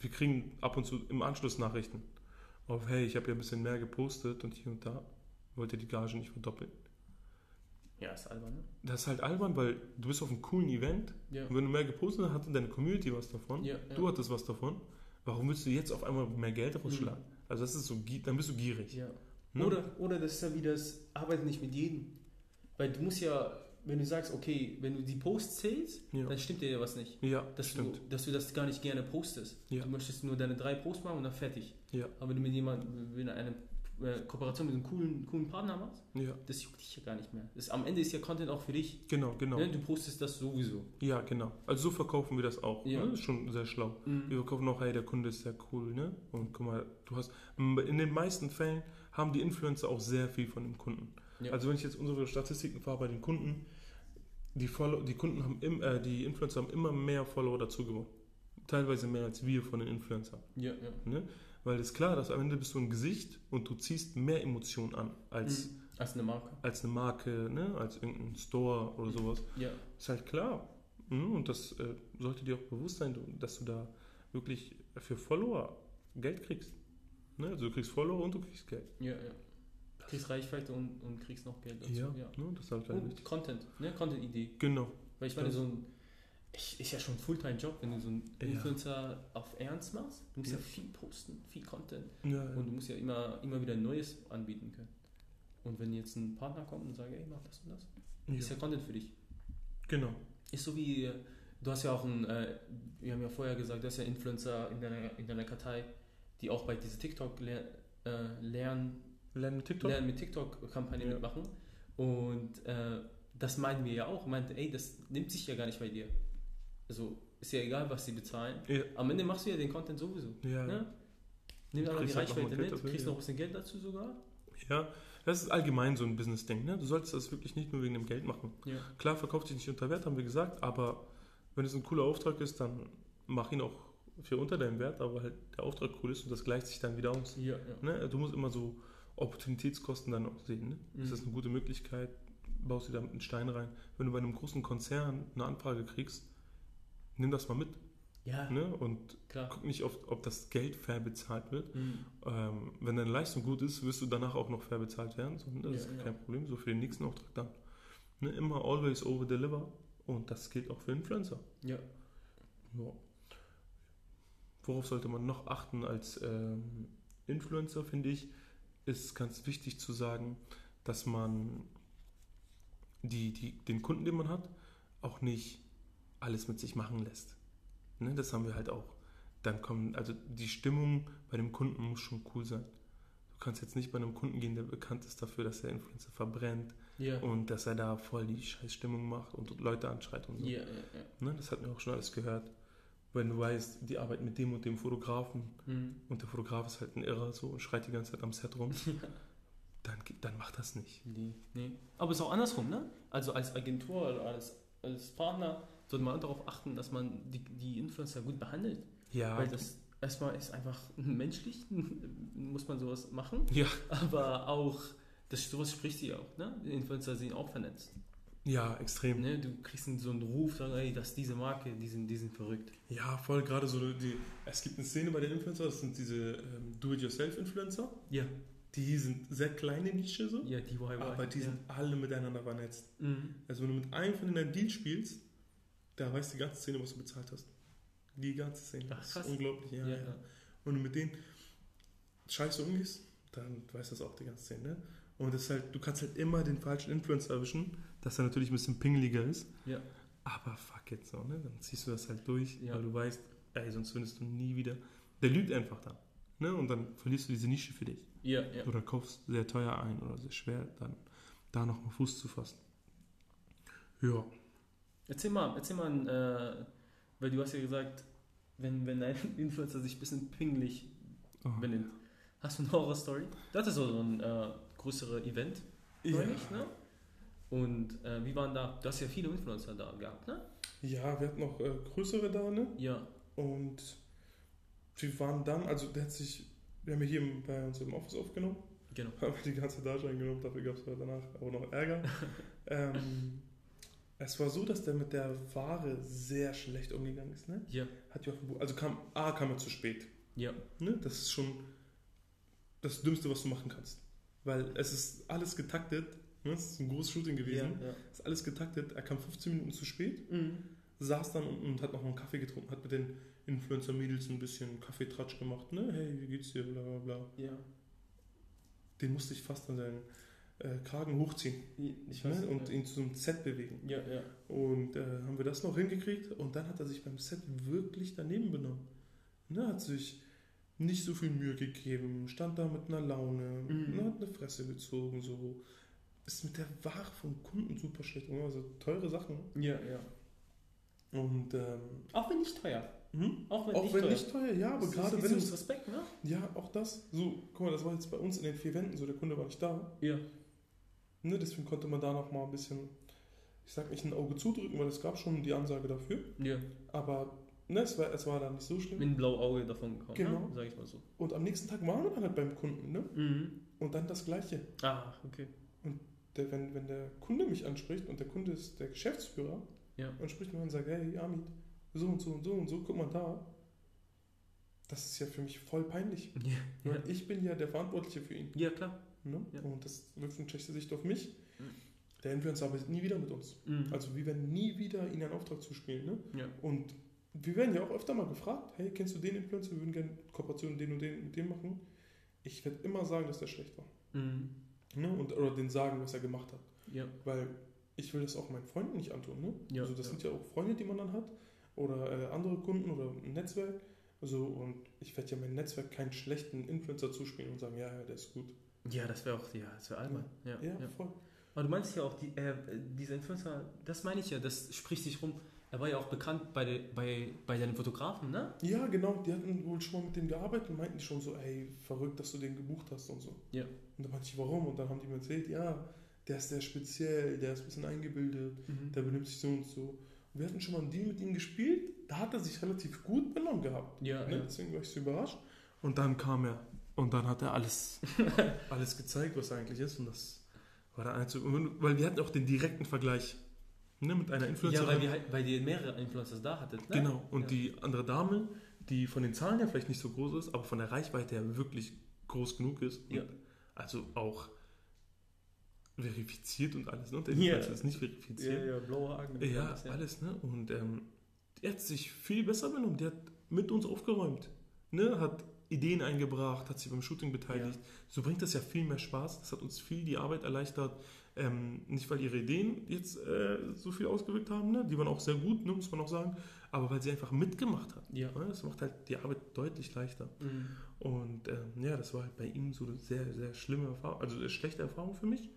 wir kriegen ab und zu im Anschluss Nachrichten. auf, hey, ich habe ja ein bisschen mehr gepostet und hier und da, wollte die Gage nicht verdoppeln. Ja, ist albern, ne? Das ist halt albern, weil du bist auf einem coolen Event Ja. und wenn du mehr gepostet hast, hatte deine Community was davon. Ja, ja. Du hattest was davon. Warum willst du jetzt auf einmal mehr Geld rausschlagen? Also das ist so, dann bist du gierig. Ja. Ne? Oder, oder das ist ja wie das, arbeite nicht mit jedem. Weil du musst ja, wenn du sagst, okay, wenn du die Posts zählst, Ja. dann stimmt dir ja was nicht. Ja, Dass du, stimmt. dass du das gar nicht gerne postest. Ja. Du möchtest nur deine drei Posts machen und dann fertig. Ja. Aber wenn du mit jemandem, wenn du eine äh, Kooperation mit einem coolen, coolen Partner machst, Ja, das juckt dich ja gar nicht mehr. Das, am Ende ist ja Content auch für dich. genau, genau. Ne? Du postest das sowieso. Ja, genau. Also so verkaufen wir das auch. Ja. Ne? Das ist schon sehr schlau. Wir verkaufen auch, hey, der Kunde ist sehr cool, ne? Und guck mal, du hast, in den meisten Fällen haben die Influencer auch sehr viel von dem Kunden. Ja. Also wenn ich jetzt unsere Statistiken fahre bei den Kunden, die, Follow, die Kunden haben, im, äh, die Influencer haben immer mehr Follower dazu gewonnen. Teilweise mehr als wir von den Influencern. Ja, ja. Ne? Weil es ist klar, dass am Ende bist du ein Gesicht und du ziehst mehr Emotionen an als, Mhm. Als eine Marke. als eine Marke, ne? als irgendein Store oder sowas. Ja. Ist halt klar. Ne? Und das äh, sollte dir auch bewusst sein, du- dass du da wirklich für Follower Geld kriegst. Ne? Also du kriegst Follower und du kriegst Geld. Ja, ja. Kriegst Reichweite und, und kriegst noch Geld dazu. Ja. Ne? Das ist halt, halt Und wichtig. Content, ne? Content-Idee. Genau. Weil ich meine, so ein. Ich, ist ja schon ein Fulltime-Job, wenn du so einen Ja. Influencer auf Ernst machst. Du musst ja, Ja. viel posten, viel Content. Ja, Und du musst ja immer, immer wieder Neues anbieten können. Und wenn jetzt ein Partner kommt und sagt, ey, mach das und das, ist ja Content für dich. Genau. Ist so wie, du hast ja auch ein, äh, wir haben ja vorher gesagt, du hast ja Influencer in deiner, in deiner Kartei, die auch bei dieser TikTok ler äh, lernen, Lernen mit TikTok? lernen mit TikTok-Kampagne Ja. mitmachen. Und äh, das meinen wir ja auch. Meinte, ey, das nimmt sich ja gar nicht bei dir. Also ist ja egal, was sie bezahlen. Ja. Am Ende machst du ja den Content sowieso. Ja. Ne? Nimm einfach die halt Reichweite mit, dafür, kriegst ja. noch ein bisschen Geld dazu sogar. ja. Das ist allgemein so ein Business-Ding. Ne? Du solltest das wirklich nicht nur wegen dem Geld machen. Ja. Klar, verkauft sich nicht unter Wert, haben wir gesagt, aber wenn es ein cooler Auftrag ist, dann mach ihn auch für unter deinem Wert, aber halt der Auftrag cool ist und das gleicht sich dann wieder aus. Ja, ja. Ne? Du musst immer so Opportunitätskosten dann auch sehen. Ne? Mhm. Ist das eine gute Möglichkeit? Baust du da mit einen Stein rein? Wenn du bei einem großen Konzern eine Anfrage kriegst, nimm das mal mit. Ja, Ne? Und klar. guck nicht, auf, ob das Geld fair bezahlt wird. Mhm. Ähm, wenn deine Leistung gut ist, wirst du danach auch noch fair bezahlt werden. So, ne? Das Ja, ist ja. kein Problem. So für den nächsten Auftrag dann. Ne? Immer always over deliver. Und das gilt auch für Influencer. Ja. Ja. Worauf sollte man noch achten als ähm, Influencer, finde ich, ist ganz wichtig zu sagen, dass man die, die, den Kunden, den man hat, auch nicht alles mit sich machen lässt. Ne, das haben wir halt auch. Dann kommen, also die Stimmung bei dem Kunden muss schon cool sein. Du kannst jetzt nicht bei einem Kunden gehen, der bekannt ist dafür, dass der Influencer verbrennt Ja. und dass er da voll die Scheißstimmung macht und Leute anschreit und so. Ja, ja. Ne, das hatten wir auch schon alles gehört. Wenn du weißt, die arbeiten mit dem und dem Fotografen Mhm. und der Fotograf ist halt ein Irrer so und schreit die ganze Zeit am Set rum, [LAUGHS] dann, dann mach das nicht. Nee, nee. Aber es ist auch andersrum, ne? Also als Agentur oder als, als Partner sollte man darauf achten, dass man die, die Influencer gut behandelt. Ja, Weil das erstmal ist einfach menschlich, [LAUGHS] muss man sowas machen. ja, Aber auch, das, sowas spricht sie auch, ne? Die Influencer sind auch vernetzt. ja, extrem. Ne? Du kriegst so einen Ruf, sagen, ey, das ist diese Marke, die sind, die sind verrückt. Ja, voll gerade so die. Es gibt eine Szene bei den Influencern, das sind diese ähm, Do-it-yourself-Influencer. Ja. Die sind sehr kleine Nische so, Ja, DIY. aber die ja. sind alle miteinander vernetzt. Mhm. Also wenn du mit einem von denen einen Deal spielst, da weiß die ganze Szene, was du bezahlt hast. Die ganze Szene. Ach, das krass. ist unglaublich. Ja, Ja, ja. Und du mit denen scheiße umgehst, dann weiß das auch die ganze Szene. Und das halt, du kannst halt immer den falschen Influencer erwischen, dass er natürlich ein bisschen pingeliger ist. Ja. Aber fuck it so, ne? Dann ziehst du das halt durch, Ja. weil du weißt, ey, sonst findest du nie wieder. Der lügt einfach da. Ne? Und dann verlierst du diese Nische für dich. Ja, ja. Oder kaufst sehr teuer ein oder sehr schwer, dann da nochmal Fuß zu fassen. Ja. Erzähl mal, erzähl mal, äh, weil du hast ja gesagt, wenn, wenn ein [LAUGHS] Influencer sich ein bisschen pingelig Oh. benimmt. Hast du eine Horror-Story? Das ist so ein äh, größeres Event, Ja. neulich, ne? Und äh, wie waren da? Du hast ja viele Influencer da gehabt, ne? ja, wir hatten noch äh, größere da, ne? Ja. Und wir waren dann, also der hat sich, wir haben hier bei uns im Office aufgenommen, Genau. [LAUGHS] haben wir die ganze Dage eingenommen, dafür gab es danach auch noch Ärger. [LAUGHS] ähm, es war so, dass der mit der Ware sehr schlecht umgegangen ist, ne? Ja. Hat ja auch, also kam, A, kam er zu spät. Ja. Ne? Das ist schon das Dümmste, was du machen kannst. Weil es ist alles getaktet. Ne? Es ist ein großes Shooting gewesen. Ja, ja. Es ist alles getaktet. Er kam 15 Minuten zu spät, Mhm. saß dann unten und hat noch einen Kaffee getrunken, hat mit den Influencer-Mädels ein bisschen Kaffeetratsch gemacht. Ne? Hey, wie geht's dir? Bla bla bla. Ja. Den musste ich fast an seinen äh, Kragen hochziehen Ich weiß. ne? und ja. ihn einem Set bewegen. ja, ja. Und äh, haben wir das noch hingekriegt und dann hat er sich beim Set wirklich daneben benommen. Ne, hat sich nicht so viel Mühe gegeben, stand da mit einer Laune, Mhm. ne, hat eine Fresse gezogen, so. Ist mit der Ware vom Kunden super schlecht, umgegangen, also teure Sachen. Ja, ja. Und ähm, Auch wenn nicht teuer. hm? Auch wenn auch nicht wenn teuer. nicht teuer, ja, aber Das gerade wenn. Respekt, ne? Ja, auch das. So, guck mal, das war jetzt bei uns in den vier Wänden so, der Kunde war nicht da. Ja. Ne, deswegen konnte man da noch mal ein bisschen, ich sag nicht ein Auge zudrücken, weil es gab schon die Ansage dafür. Ja. Aber ne, es, war, es war dann nicht so schlimm. Mit einem blauen Auge davon gekommen. Genau. Ne? Sag ich mal so. Und am nächsten Tag waren wir dann halt beim Kunden, ne? Mhm. Und dann das Gleiche. Ah, okay. Der, wenn, wenn der Kunde mich anspricht und der Kunde ist der Geschäftsführer Ja. und spricht mir und sagt, hey Amit, so und so und so und so, guck mal da. Das ist ja für mich voll peinlich. Ja, Weil ich bin ja der Verantwortliche für ihn. ja klar. Ne? Ja. Und das wirft eine schlechte Sicht auf mich. Mhm. Der Influencer arbeitet nie wieder mit uns. Mhm. Also wir werden nie wieder ihnen einen Auftrag zuspielen. Ne? ja. Und wir werden ja auch öfter mal gefragt, hey, kennst du den Influencer? Wir würden gerne Kooperationen den und den mit dem machen. Ich werde immer sagen, dass der schlecht war. Mhm. Ne? Und, oder den sagen, was er gemacht hat. Ja. Weil ich will das auch meinen Freunden nicht antun. Ne? Ja, also das ja. sind ja auch Freunde, die man dann hat. Oder äh, andere Kunden oder ein Netzwerk. Also, und ich werde ja meinem Netzwerk keinen schlechten Influencer zuspielen und sagen, ja, ja, der ist gut. Ja, das wäre auch, ja, das wäre albern. Ja, Ja, ja. voll. Aber du meinst ja auch, die, äh, dieser Influencer, das meine ich ja, das spricht sich rum. Er war ja auch bekannt bei, der, bei, bei deinen Fotografen, ne? Ja, genau, die hatten wohl schon mal mit dem gearbeitet und meinten schon so, ey, verrückt, dass du den gebucht hast und so. Ja. Und dann meinte ich, warum? Und dann haben die mir erzählt, ja, der ist sehr speziell, der ist ein bisschen eingebildet, Mhm. der benimmt sich so und so. Und wir hatten schon mal einen Deal mit ihm gespielt, da hat er sich relativ gut benommen gehabt. Ja, Ne? ja. Deswegen war ich so überrascht. Und dann kam er und dann hat er alles, [LAUGHS] alles gezeigt, was er eigentlich ist. Und das war der einzige, weil wir hatten auch den direkten Vergleich ne, mit einer Ja, Influencerin. weil, wir, halt- weil ihr mehrere Influencers da hattet, ne? Genau, und Ja. die andere Dame, die von den Zahlen her vielleicht nicht so groß ist, aber von der Reichweite her wirklich groß genug ist. Ja. Also auch verifiziert und alles. Ne? Und der Ja. Influencer ist nicht verifiziert. ja, blaue Augen. Ja, alles, ne? Und ähm, die hat sich viel besser benommen. Die hat mit uns aufgeräumt. Ne? Hat Ideen eingebracht, hat sich beim Shooting beteiligt. So bringt das ja viel mehr Spaß. Das hat uns viel die Arbeit erleichtert. Ähm, nicht, weil ihre Ideen jetzt äh, so viel ausgewirkt haben, ne? die waren auch sehr gut, ne? muss man auch sagen, aber weil sie einfach mitgemacht hat. Ja. Ne? Das macht halt die Arbeit deutlich leichter. Mhm. Und ähm, ja, das war halt bei ihm so eine sehr, sehr schlimme Erfahrung, also eine schlechte Erfahrung für mich.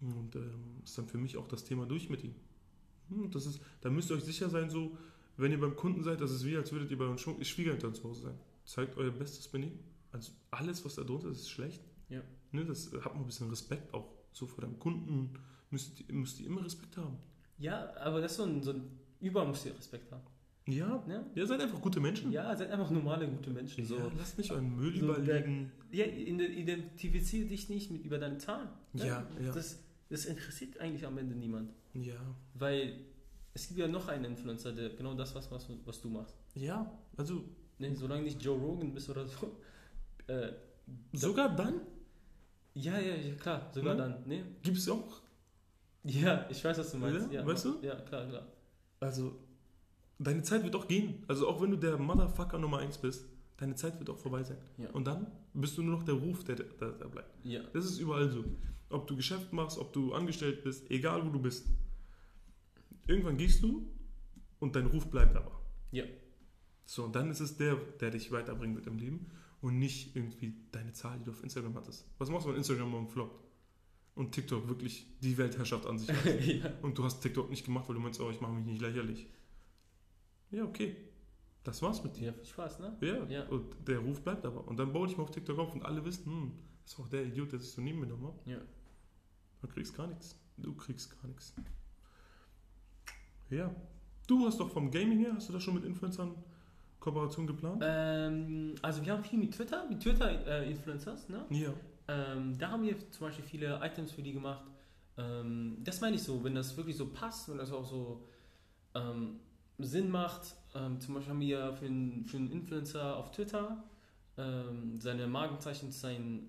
Und ähm, ist dann für mich auch das Thema durch mit ihm. Hm, Das ist, da müsst ihr euch sicher sein, so, wenn ihr beim Kunden seid, das ist wie, als würdet ihr bei euren Schw- Schwiegereltern zu Hause sein. Zeigt euer bestes Benehmen. Also alles, was da drunter ist, ist schlecht. Ja. Ne, das habt mal ein bisschen Respekt auch so vor deinem Kunden. Müsst, ihr- müsst ihr immer Respekt haben. Ja, aber das ist so ein, so ein überall musst du Respekt haben. Ja, Ne? ihr seid einfach gute Menschen. Ja, seid einfach normale, gute Menschen. So. Ja, lasst nicht euren Müll So überlegen. Ja, identifiziere dich nicht mit über deine Zahlen. ne? Ja, ja. Das, das interessiert eigentlich am Ende niemand. Ja, Weil es gibt ja noch einen Influencer, der genau das was, was, was du machst. ja, also Ne? Solange nicht Joe Rogan bist oder so. [LAUGHS] Äh, sogar dann ja, ja, ja, klar, sogar Ne? dann. Ne? gibt es auch Ja, ich weiß, was du meinst. Ja, Ja, weißt du? Ja, klar, klar. Also, deine Zeit wird auch gehen. Also, auch wenn du der Motherfucker Nummer 1 bist, deine Zeit wird auch vorbei sein. Ja. Und dann bist du nur noch der Ruf, der, der bleibt. Ja. Das ist überall so. Ob du Geschäft machst, ob du angestellt bist, egal wo du bist. Irgendwann gehst du und dein Ruf bleibt aber. Ja. So, und dann ist es der, der dich weiterbringen wird im Leben und nicht irgendwie deine Zahl, die du auf Instagram hattest. Was machst du, wenn Instagram morgen floppt? Und TikTok wirklich die Weltherrschaft an sich hat. [LAUGHS] ja. Und du hast TikTok nicht gemacht, weil du meinst, oh, ich mache mich nicht lächerlich. Ja, okay. Das war's mit dir. Ja, viel Spaß, ne? Ja. Ja. Und der Ruf bleibt aber. Und dann baue ich mal auf TikTok auf und alle wissen, hm, das ist auch der Idiot, der sich so neben mir genommen hat. Ja. Du kriegst gar nichts. Du kriegst gar nichts. Ja. Du hast doch vom Gaming her, hast du da schon mit Influencern Kooperation geplant? Ähm, also wir haben viel mit Twitter, mit Twitter-Influencers, ne? Ja. Ähm, da haben wir zum Beispiel viele Items für die gemacht. Ähm, das meine ich so, wenn das wirklich so passt, wenn das auch so ähm, Sinn macht. Ähm, zum Beispiel haben wir für einen, für einen Influencer auf Twitter ähm, seine Markenzeichen ist sein,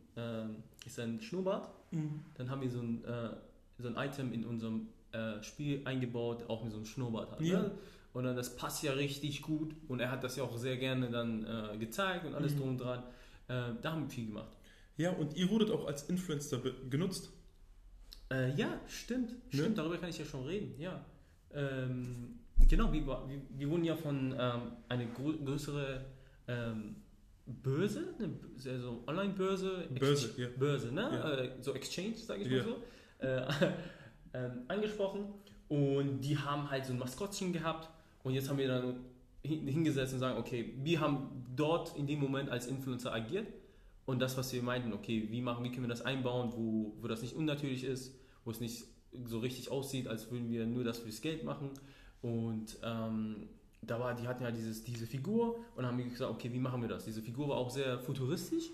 ist sein Schnurrbart. Mhm. Dann haben wir so ein, äh, so ein Item in unserem äh, Spiel eingebaut, auch mit so einem Schnurrbart. Halt, Ja. ne? Und dann das passt ja richtig gut und er hat das ja auch sehr gerne dann äh, gezeigt und alles Mhm. drum und dran. Äh, da haben wir viel gemacht. Ja, und ihr wurdet auch als Influencer genutzt. Äh, ja, stimmt. Ne? Stimmt, darüber kann ich ja schon reden, ja. Ähm, genau, wir, wir, wir wurden ja von ähm, eine grö größere ähm, Börse, also Online-Börse, Börse, Ex- ja. Börse, ne? Ja. Äh, so Exchange, sage ich Ja. mal so, äh, [LAUGHS] ähm, angesprochen. Und die haben halt so ein Maskottchen gehabt. Und jetzt haben wir dann hin- hingesetzt und sagen, okay, wir haben dort in dem Moment als Influencer agiert. Und das, was wir meinten, okay, wie, machen, wie können wir das einbauen, wo, wo das nicht unnatürlich ist, wo es nicht so richtig aussieht, als würden wir nur das fürs Geld machen. Und ähm, da war, die hatten ja dieses, diese Figur und haben gesagt, okay, wie machen wir das? Diese Figur war auch sehr futuristisch,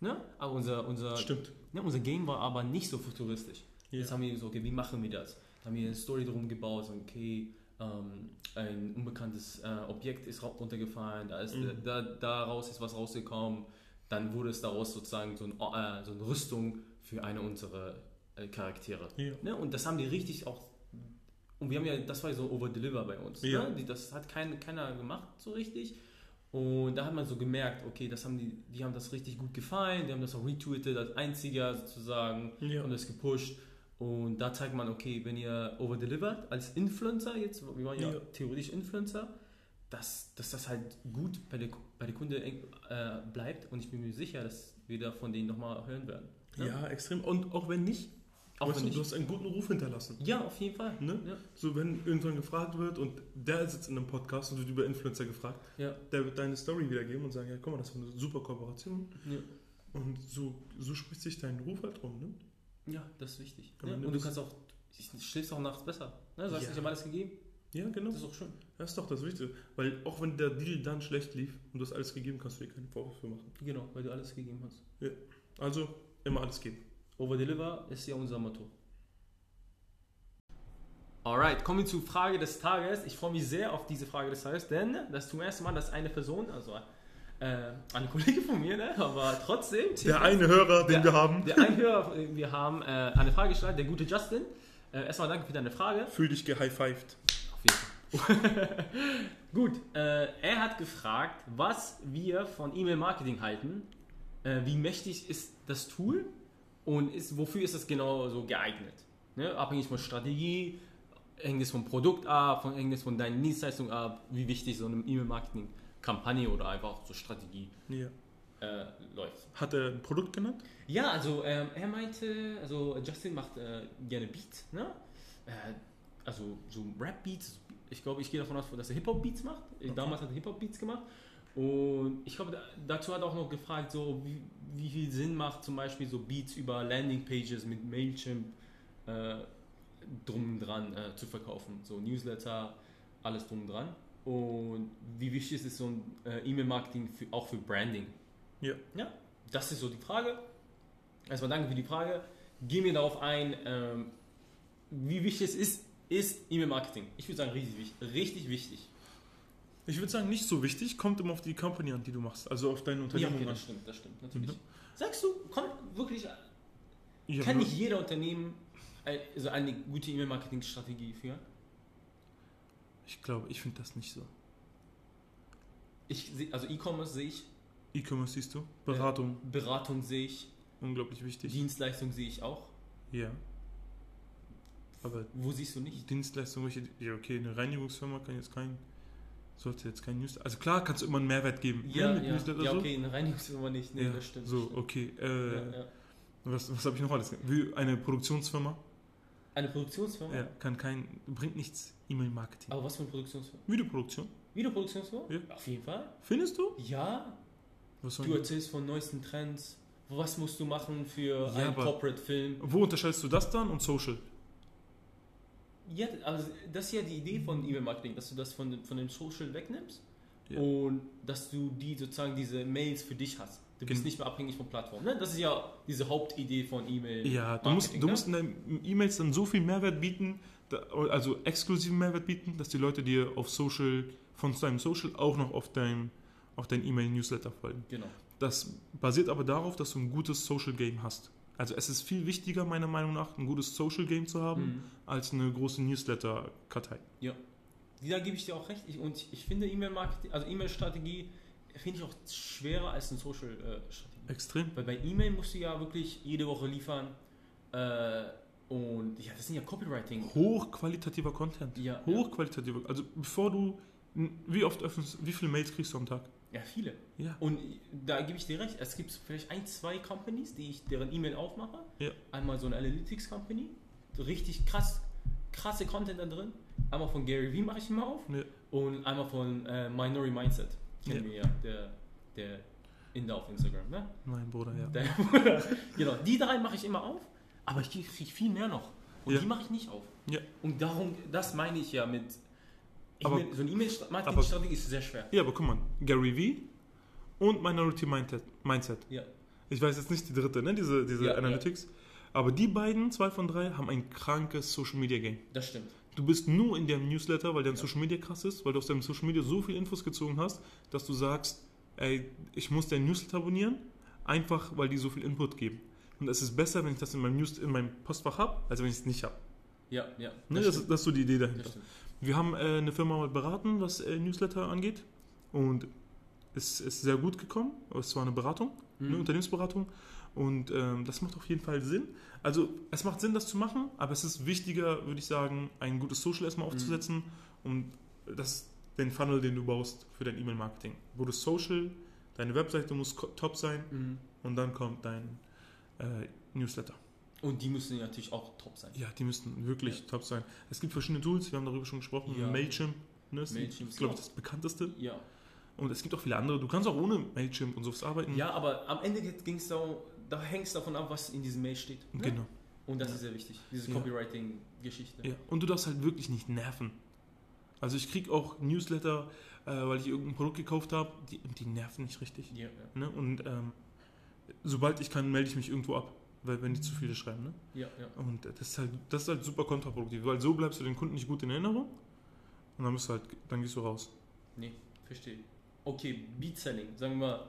ne? aber unser, unser, Stimmt. ne, unser Game war aber nicht so futuristisch. Ja. Jetzt haben wir gesagt, okay, wie machen wir das? Da haben wir eine Story drum gebaut, so, okay, ähm, ein unbekanntes äh, Objekt ist runtergefallen, da ist, Mhm. äh, da, daraus ist was rausgekommen, dann wurde es daraus sozusagen so, ein, äh, so eine Rüstung für eine unserer äh, Charaktere. Ja. Ne? Und das haben die richtig auch, und wir haben ja, das war ja so Over-Deliver bei uns. Ja. Ne? Das hat kein, keiner gemacht so richtig. Und da hat man so gemerkt, okay, das haben die, die haben das richtig gut gefallen, die haben das auch retweetet als einziger sozusagen Ja. und das gepusht. Und da zeigt man, okay, wenn ihr overdelivert als Influencer, jetzt, wir waren ja, Ja. theoretisch Influencer, dass, dass das halt gut bei der, bei der Kunde äh, bleibt und ich bin mir sicher, dass wir da von denen nochmal hören werden. Ja, extrem. Und auch wenn nicht, Auch weißt wenn du, nicht. du hast einen guten Ruf hinterlassen. Ja, auf jeden Fall. Ne? Ja. So, wenn irgendwann gefragt wird und der sitzt in einem Podcast und wird über Influencer gefragt, Ja. der wird deine Story wiedergeben und sagen, ja, guck mal, das war eine super Kooperation. Ja. Und so, so spricht sich dein Ruf halt rum, ne? Ja, das ist wichtig. Ende Und du kannst auch, du schläfst auch nachts besser. Ne? Du hast Ja. nicht immer alles gegeben. Ja, genau. Das ist auch schön. Das ist doch das Wichtige. Weil auch wenn der Deal dann schlecht lief und du hast alles gegeben, kannst du dir keine Vorwürfe machen. Genau, weil du alles gegeben hast. Also immer alles geben. Overdeliver ist ja unser Motto. Alright, kommen wir zur Frage des Tages. Ich freue mich sehr auf diese Frage des Tages, denn das ist zum ersten Mal, dass eine Person, also äh, eine Kollege von mir, ne, aber trotzdem, Der eine Hörer, den Der- wir haben, der Einhörer, wir haben äh, eine Frage gestellt, der gute Justin. Äh, erstmal danke für deine Frage. fühl dich gehighfived. Auf jeden Fall. [LAUGHS] Gut, äh, er hat gefragt, was wir von E-Mail-Marketing halten. Äh, wie mächtig ist das Tool und ist, wofür ist es genau so geeignet? Ne? Abhängig von Strategie, hängt es vom Produkt ab, von, hängt es von deinen Dienstleistungen ab, wie wichtig so eine E-Mail-Marketing-Kampagne oder einfach so Strategie Ja. äh, läuft. Hat er ein Produkt genannt? Ja, also ähm, er meinte, also Justin macht äh, gerne Beats, ne? Äh, also so Rap-Beats. Ich glaube, ich gehe davon aus, dass er Hip-Hop-Beats macht. Äh, Damals hat er Hip-Hop-Beats gemacht. Und ich glaube, da, dazu hat er auch noch gefragt, so wie, wie viel Sinn macht zum Beispiel so Beats über Landing-Pages mit Mailchimp äh, drum dran äh, zu verkaufen. So Newsletter, alles drum dran. Und wie wichtig ist so ein äh, E-Mail-Marketing für, auch für Branding? Ja. Ja, das ist so die Frage. Erstmal danke für die Frage. Gehen wir darauf ein, ähm, wie wichtig es ist, ist E-Mail-Marketing. Ich würde sagen, richtig, wichtig- richtig wichtig. Ich würde sagen, nicht so wichtig. Kommt immer auf die Company an, die du machst. Also auf deine Ja, Unternehmung okay, das stimmt, das stimmt, natürlich. Mhm. Sagst du, kommt wirklich, Ja, kann nicht jeder Unternehmen also eine gute E-Mail-Marketing-Strategie führen? Ich glaube, ich finde das nicht so. Ich, seh- also E-Commerce sehe ich, E-Commerce siehst du? Beratung, Beratung sehe ich, unglaublich wichtig. Dienstleistung sehe ich auch. Ja. Aber Wo siehst du nicht? Dienstleistung, welche, ja okay, eine Reinigungsfirma kann jetzt kein, sollte jetzt kein Newsletter, also klar kannst du immer einen Mehrwert geben. Ja, mit ja, Newsletter ja so. okay, eine Reinigungsfirma nicht. Nee, ja, das stimmt. so, stimmt. okay. Äh, Ja, ja. Was, was habe ich noch alles? Wie eine Produktionsfirma Eine Produktionsfirma? ja, kann kein, bringt nichts E-Mail-Marketing. Aber was für eine Produktionsfirma? Videoproduktion. Videoproduktionsfirma? Ja. Auf jeden Fall. Findest du? Ja, Was du erzählst von neuesten Trends. Was musst du machen für Ja, einen Corporate-Film? Wo unterscheidest du das dann und Social? Ja, also das ist ja die Idee von E-Mail-Marketing, dass du das von, von dem Social wegnimmst Ja. und dass du die sozusagen diese Mails für dich hast. Du bist nicht mehr abhängig von Plattformen. Ne? Das ist ja diese Hauptidee von E-Mail. Ja, du musst, du ne? musst in deinen E-Mails dann so viel Mehrwert bieten, also exklusiven Mehrwert bieten, dass die Leute dir auf Social, von deinem Social auch noch auf deinem auf dein E-Mail-Newsletter folgen. Genau. Das basiert aber darauf, dass du ein gutes Social Game hast. Also es ist viel wichtiger, meiner Meinung nach, ein gutes Social Game zu haben, Mhm. als eine große Newsletter-Kartei. Ja. Da gebe ich dir auch recht. Ich, und ich, ich finde E-Mail-Marketing, also E-Mail-Strategie, finde ich auch schwerer als eine Social-Strategie. Extrem. Weil bei E-Mail musst du ja wirklich jede Woche liefern. Äh, und ja, das sind ja Copywriting. Hochqualitativer Content. Ja, Hochqualitativer. Also bevor du, wie oft öffnest, wie viele Mails kriegst du am Tag? ja, viele. Ja. Und da gebe ich dir recht. Es gibt vielleicht ein, zwei Companies, die ich deren E-Mail aufmache. Ja. Einmal so eine Analytics Company. So richtig krass, krasse Content da drin. Einmal von Gary Vee mache ich immer auf. Ja. Und einmal von äh, Minority Mindset. Kennen Ja. wir ja. Der, der Inder auf Instagram, ne? Mein Bruder, ja. Der [LAUGHS] Bruder. genau, die drei mache ich immer auf, aber ich kriege viel mehr noch. Und Ja. die mache ich nicht auf. Ja. Und darum, das meine ich ja mit. Aber- E-Mail- so eine E-Mail-Marketing-Strategie ist sehr schwer. Ja, aber guck mal, Gary Vee und Minority Mindset. Mindset. Ja. Ich weiß jetzt nicht die dritte, ne, diese, diese Ja, Analytics. Aber die beiden, zwei von drei, haben ein krankes Social Media Game. Das stimmt. Du bist nur in deinem Newsletter, weil dein Social Media krass ist, weil du aus deinem Social Media so viel Infos gezogen hast, dass du sagst, ey, ich muss dein Newsletter abonnieren, einfach weil die so viel Input geben. Und es ist besser, wenn ich das in meinem, News in meinem Postfach habe, als wenn ich es nicht habe. Ja, ja. Ne? Das, das ist so die Idee dahinter. Das. Wir haben äh, eine Firma mal beraten, was äh, Newsletter angeht. Und es ist sehr gut gekommen. Es war eine Beratung, eine Mhm. Unternehmensberatung. Und ähm, das macht auf jeden Fall Sinn. Also es macht Sinn, das zu machen, aber es ist wichtiger, würde ich sagen, ein gutes Social erstmal aufzusetzen und das ist den Funnel, den du baust für dein E-Mail-Marketing. Gutes Social, deine Webseite muss top sein Mhm. und dann kommt dein äh, Newsletter. Und die müssen natürlich auch top sein. Ja, die müssten wirklich top sein. Es gibt verschiedene Tools, wir haben darüber schon gesprochen. Ja. Mailchimp, ne, ist, Mailchimp, ist glaube ich, ja. das bekannteste. Ja. Und es gibt auch viele andere. Du kannst auch ohne Mailchimp und sowas arbeiten. Ja, aber am Ende ging es da, da hängt es davon ab, was in diesem Mail steht. ne? Genau. Und das ist sehr wichtig, diese Ja. Copywriting-Geschichte. Ja. Und du darfst halt wirklich nicht nerven. Also ich kriege auch Newsletter, äh, weil ich irgendein Produkt gekauft habe, die, die nerven nicht richtig. Ja, ja. Ne? Und ähm, sobald ich kann, melde ich mich irgendwo ab, weil wenn die zu viele schreiben. Ne? ja, ja. Und das ist, halt, das ist halt super kontraproduktiv, weil so bleibst du den Kunden nicht gut in Erinnerung und dann bist du halt, dann gehst du raus. Nee, verstehe. Okay, Beat Selling. Sagen wir mal,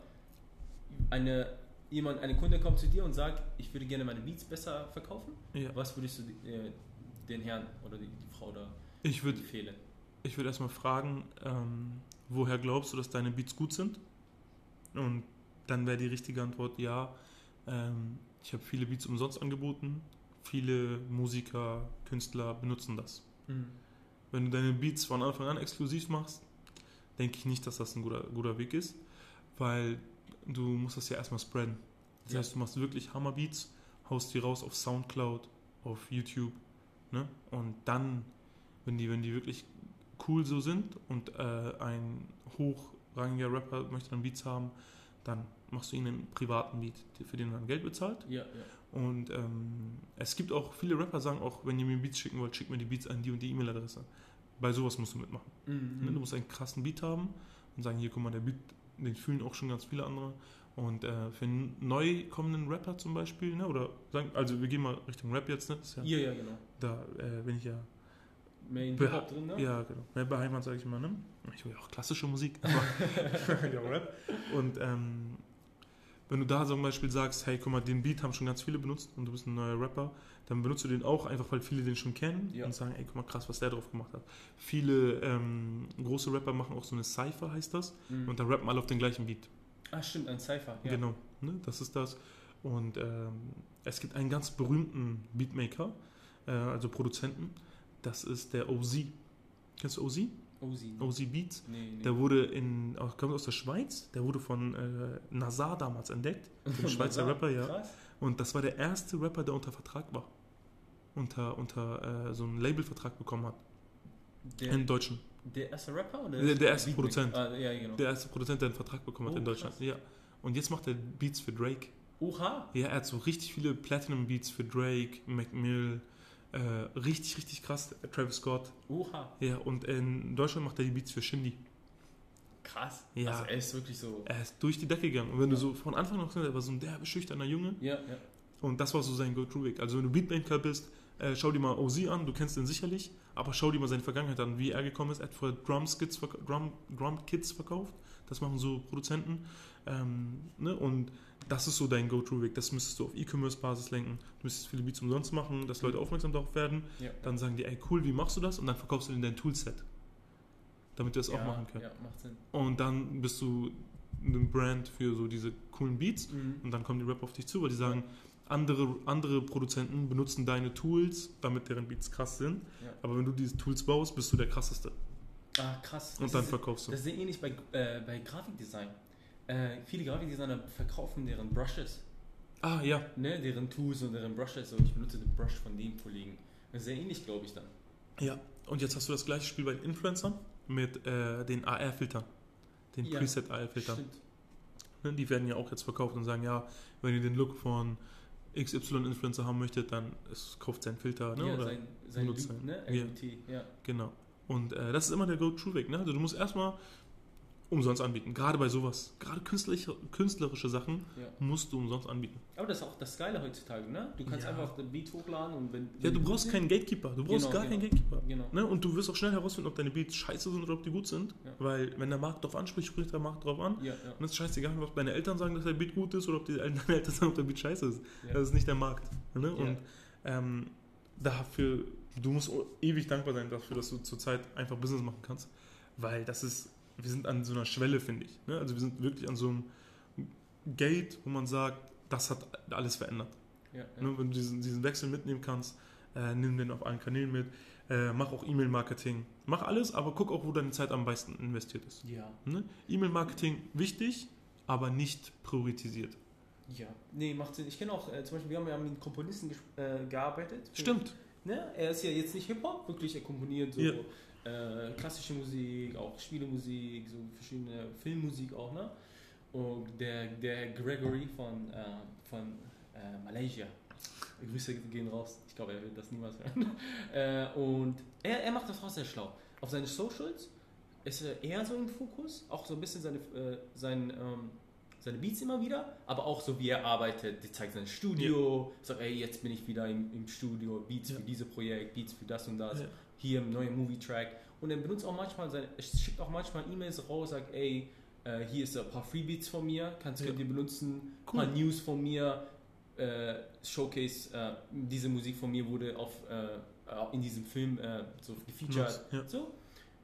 eine, jemand, eine Kunde kommt zu dir und sagt, ich würde gerne meine Beats besser verkaufen. Ja. Was würdest du äh, den Herrn oder die, die Frau da Ich würde empfehlen? Ich würde erstmal fragen, ähm, woher glaubst du, dass deine Beats gut sind? Und dann wäre die richtige Antwort ja. Ähm, ich habe viele Beats umsonst angeboten. Viele Musiker, Künstler benutzen das. Mhm. Wenn du deine Beats von Anfang an exklusiv machst, denke ich nicht, dass das ein guter, guter Weg ist, weil du musst das ja erstmal spreaden. Das Ja. heißt, du machst wirklich Hammerbeats, haust die raus auf Soundcloud, auf YouTube, ne? Und dann, wenn die, wenn die wirklich cool so sind und äh, ein hochrangiger Rapper möchte dann Beats haben, dann machst du ihnen einen privaten Beat, für den man Geld bezahlt. Ja, ja. Und ähm, es gibt auch, viele Rapper sagen auch, wenn ihr mir Beats schicken wollt, schickt mir die Beats an die und die E-Mail-Adresse. Bei sowas musst du mitmachen. Mhm. Ne? Du musst einen krassen Beat haben und sagen, hier, guck mal, der Beat, den fühlen auch schon ganz viele andere. Und äh, für einen neu kommenden Rapper zum Beispiel, ne? oder sagen, also wir gehen mal Richtung Rap jetzt, ne? Ja, Ja, ja, genau. Da äh, bin ich ja, Mehr in Be- Hip-Hop drin, ne? ja, genau, mehr beheimat, sage ich immer, ne? Ich höre ja auch klassische Musik, aber [LAUGHS] [LAUGHS] ja, Rap. Und ähm, wenn du da zum Beispiel sagst, hey, guck mal, den Beat haben schon ganz viele benutzt und du bist ein neuer Rapper, dann benutzt du den auch einfach, weil viele den schon kennen Ja. und sagen, ey, guck mal, krass, was der drauf gemacht hat. Viele ähm, große Rapper machen auch so eine Cypher, heißt das, Mhm. und dann rappen alle auf den gleichen Beat. ah, stimmt, ein Cypher. Ja. Genau, ne? das ist das. Und ähm, es gibt einen ganz berühmten Beatmaker, äh, also Produzenten, das ist der OZ. Kennst du OZ? Ozi. OZ Beats. Nee, nee. Der wurde in, kommt aus der Schweiz, der wurde von äh, Nazar damals entdeckt, [LAUGHS] dem Schweizer Rapper, ja. Krass. Und das war der erste Rapper, der unter Vertrag war. Unter, unter äh, so einen Labelvertrag bekommen hat. Der, In Deutschen. der erste Rapper? Oder Der- der erste Beatmaker? Produzent. Ah, ja, genau. Der erste Produzent, der einen Vertrag bekommen hat Oh, in Deutschland. krass. Ja. Und jetzt macht er Beats für Drake. Oha. Ja, er hat so richtig viele Platinum-Beats für Drake, Mac Mill, äh, richtig, richtig krass, Travis Scott. Oha. Ja, und in Deutschland macht er die Beats für Shindy. Krass. Ja. Also er ist wirklich so. Er ist durch die Decke gegangen. Und wenn du so von Anfang an er war so ein derbe, schüchterner Junge. Ja, ja. Und das war so sein Go-To-Weg. Also wenn du Beatmaker bist, Äh, schau dir mal OZ an, du kennst ihn sicherlich, aber schau dir mal seine Vergangenheit an, wie er gekommen ist. Er hat vorher Drum, Skits verk Drum, Drum verkauft. Das machen so Produzenten. Ähm, ne? Und das ist so dein Go-To-Weg. Das müsstest du auf E-Commerce-Basis lenken. Du müsstest viele Beats umsonst machen, dass Leute aufmerksam darauf werden. Ja. Dann sagen die, ey cool, wie machst du das? Und dann verkaufst du denen dein Toolset. Damit du das auch machen kannst. Ja, macht Sinn. Und dann bist du eine Brand für so diese coolen Beats. Mhm. Und dann kommen die Rapper auf dich zu, weil die sagen, andere, andere Produzenten benutzen deine Tools, damit deren Beats krass sind. Ja. Aber wenn du diese Tools baust, bist du der krasseste. Ah, krass. Und Das dann ist- verkaufst du. Das ist ähnlich bei, äh, bei Grafikdesign. Äh, viele Grafikdesigner verkaufen deren Brushes, Ah, ja. ne? deren Tools und deren Brushes. So, ich benutze den Brush von dem Kollegen. Sehr ähnlich, glaube ich, dann. Ja. Und jetzt hast du das gleiche Spiel bei den Influencern mit äh, den AR-Filtern. Den Ja. Preset-AR-Filtern. Ne, Die werden ja auch jetzt verkauft und sagen, ja, wenn ihr den Look von XY-Influencer haben möchtet, dann es, kauft sein Filter. Ne? ja, Oder, sein, sein benutzt Loop, sein- ne? Ja. Ja. Genau. Und äh, das ist immer der Go-To-Weg. Ne? Also du musst erstmal umsonst anbieten. Gerade bei sowas. Gerade künstlerische, künstlerische Sachen Ja. musst du umsonst anbieten. Aber das ist auch das Geile heutzutage, ne? Du kannst Ja. einfach den Beat hochladen und wenn. Ja, du brauchst keinen Gatekeeper. Du brauchst Genau, gar genau. keinen Gatekeeper. Genau. Ne? Und du wirst auch schnell herausfinden, ob deine Beats scheiße sind oder ob die gut sind. Ja. Weil wenn der Markt drauf anspricht, spricht der Markt drauf an. Ja, ja. Und es ist scheißegal, ob deine Eltern sagen, dass der Beat gut ist oder ob die [LAUGHS] deine Eltern sagen, ob der Beat scheiße ist. Das ist nicht der Markt. Ne? Und ähm, dafür, du musst ewig dankbar sein dafür, dass du zurzeit einfach Business machen kannst. Weil das ist, wir sind an so einer Schwelle, finde ich. Ne? Also wir sind wirklich an so einem Gate, wo man sagt, das hat alles verändert. ja, ja. Ne? Wenn du diesen, diesen Wechsel mitnehmen kannst, äh, nimm den auf allen Kanälen mit. Äh, mach auch E-Mail-Marketing. Mach alles, aber guck auch, wo deine Zeit am meisten investiert ist. ja. Ne? E-Mail-Marketing wichtig, aber nicht priorisiert. Ja, nee, macht Sinn. Ich kenne auch, äh, zum Beispiel, wir haben ja mit einem Komponisten äh, gearbeitet. Stimmt. Ne? Er ist ja jetzt nicht Hip-Hop, wirklich, er komponiert so Ja. Äh, klassische Musik, auch Spielemusik, so verschiedene Filmmusik auch, ne? Und der, der Gregory von, äh, von äh, Malaysia. Grüße gehen raus. Ich glaube, er wird das niemals hören. [LAUGHS] äh, und er, er macht das auch sehr schlau. Auf seine Socials ist er eher so im Fokus, auch so ein bisschen seine, äh, sein, ähm, seine Beats immer wieder, aber auch so wie er arbeitet, die zeigt sein Studio, sagt, ey, jetzt bin ich wieder im, im Studio, Beats Ja. für dieses Projekt, Beats für das und das, Ja. Hier ein neuer Movie-Track. Und er benutzt auch manchmal, seine, schickt auch manchmal E-Mails raus, sagt, ey, äh, hier ist ein paar Freebeats von mir, kannst du Ja. die benutzen, ein Cool. paar News von mir, äh, Showcase, äh, diese Musik von mir wurde auf, äh, in diesem Film äh, so gefeatured. Ja. So.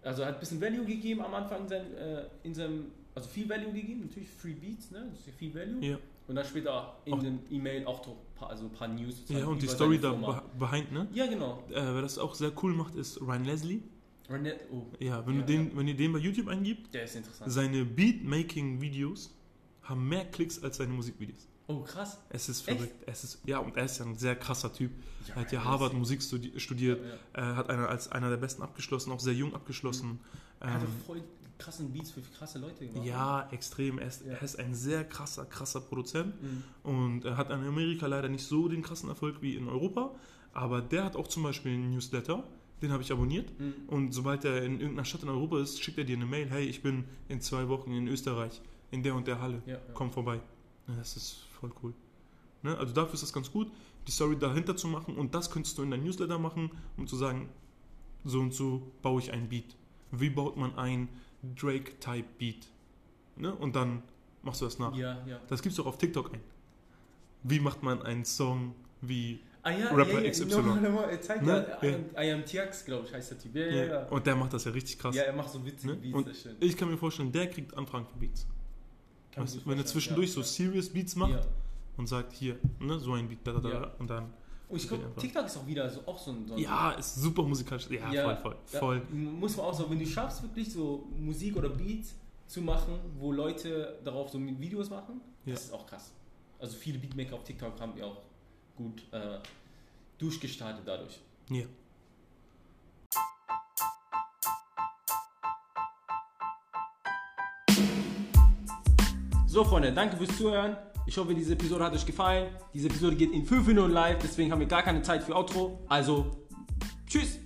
Also hat ein bisschen Value gegeben am Anfang in seinem, äh, in seinem also viel Value gegeben, natürlich Free Beats, ne? Das ist ja viel Value. Ja. Und dann später in Auch- dem E-Mail auch so ein paar, also ein paar News. Ja, und die Story da Firma. behind, ne? Ja, genau. Äh, wer das auch sehr cool macht, ist Ryan Leslie. Renet, oh, Ja, wenn, Ja, du den, ja. wenn ihr den bei YouTube eingibt, der ist interessant. seine Beatmaking-Videos haben mehr Klicks als seine Musikvideos. Oh, krass. Es ist Echt? verrückt. Es ist, ja, und er ist ja ein sehr krasser Typ. Ja, Er hat ja Harvard Musik studi studiert, Ja, äh, hat einer als einer der besten abgeschlossen, auch sehr jung abgeschlossen. ja. Er hat Ähm, doch voll krassen Beats für krasse Leute gemacht. ja, extrem. Er ist, Ja. er ist ein sehr krasser, krasser Produzent. Mhm. Und er hat in Amerika leider nicht so den krassen Erfolg wie in Europa. Aber der hat auch zum Beispiel einen Newsletter, den habe ich abonniert. Mhm. Und sobald er in irgendeiner Stadt in Europa ist, schickt er dir eine Mail, hey, ich bin in zwei Wochen in Österreich, in der und der Halle, Ja, ja. komm vorbei. Das ist voll cool. Ne? Also dafür ist das ganz gut, die Story dahinter zu machen und das könntest du in dein Newsletter machen, um zu sagen, so und so baue ich ein Beat. Wie baut man ein Drake-Type-Beat? Ne? Und dann machst du das nach. Ja, ja. Das gibt's doch auf TikTok ein. Wie macht man einen Song wie Ah ja, Rapper ja, XY. nochmal, nochmal, er zeigt Ne? ja, I am, TX, glaube ich, heißt der Typ. Ja. Und der macht das ja richtig krass. Ja, er macht so witzige Ne? Beats, Und. Ich kann mir vorstellen, der kriegt Anfragen für Beats. Weißt du, wenn er zwischendurch so. Serious Beats macht und sagt, hier, ne, so ein Beat, da, da, da, und dann, Und ich glaube. TikTok ist auch wieder so, auch so ein. So ja, ist super musikalisch, ja, Ja, voll, voll, voll. Muss man auch so, wenn du schaffst, wirklich so Musik oder Beats zu machen, wo Leute darauf so Videos machen, Ja. das ist auch krass. Also viele Beatmaker auf TikTok haben ja auch gut äh, durchgestartet dadurch. Ja. So, Freunde, danke fürs Zuhören. Ich hoffe, diese Episode hat euch gefallen. Diese Episode geht in 5 Minuten live, deswegen haben wir gar keine Zeit für Outro. Also, tschüss!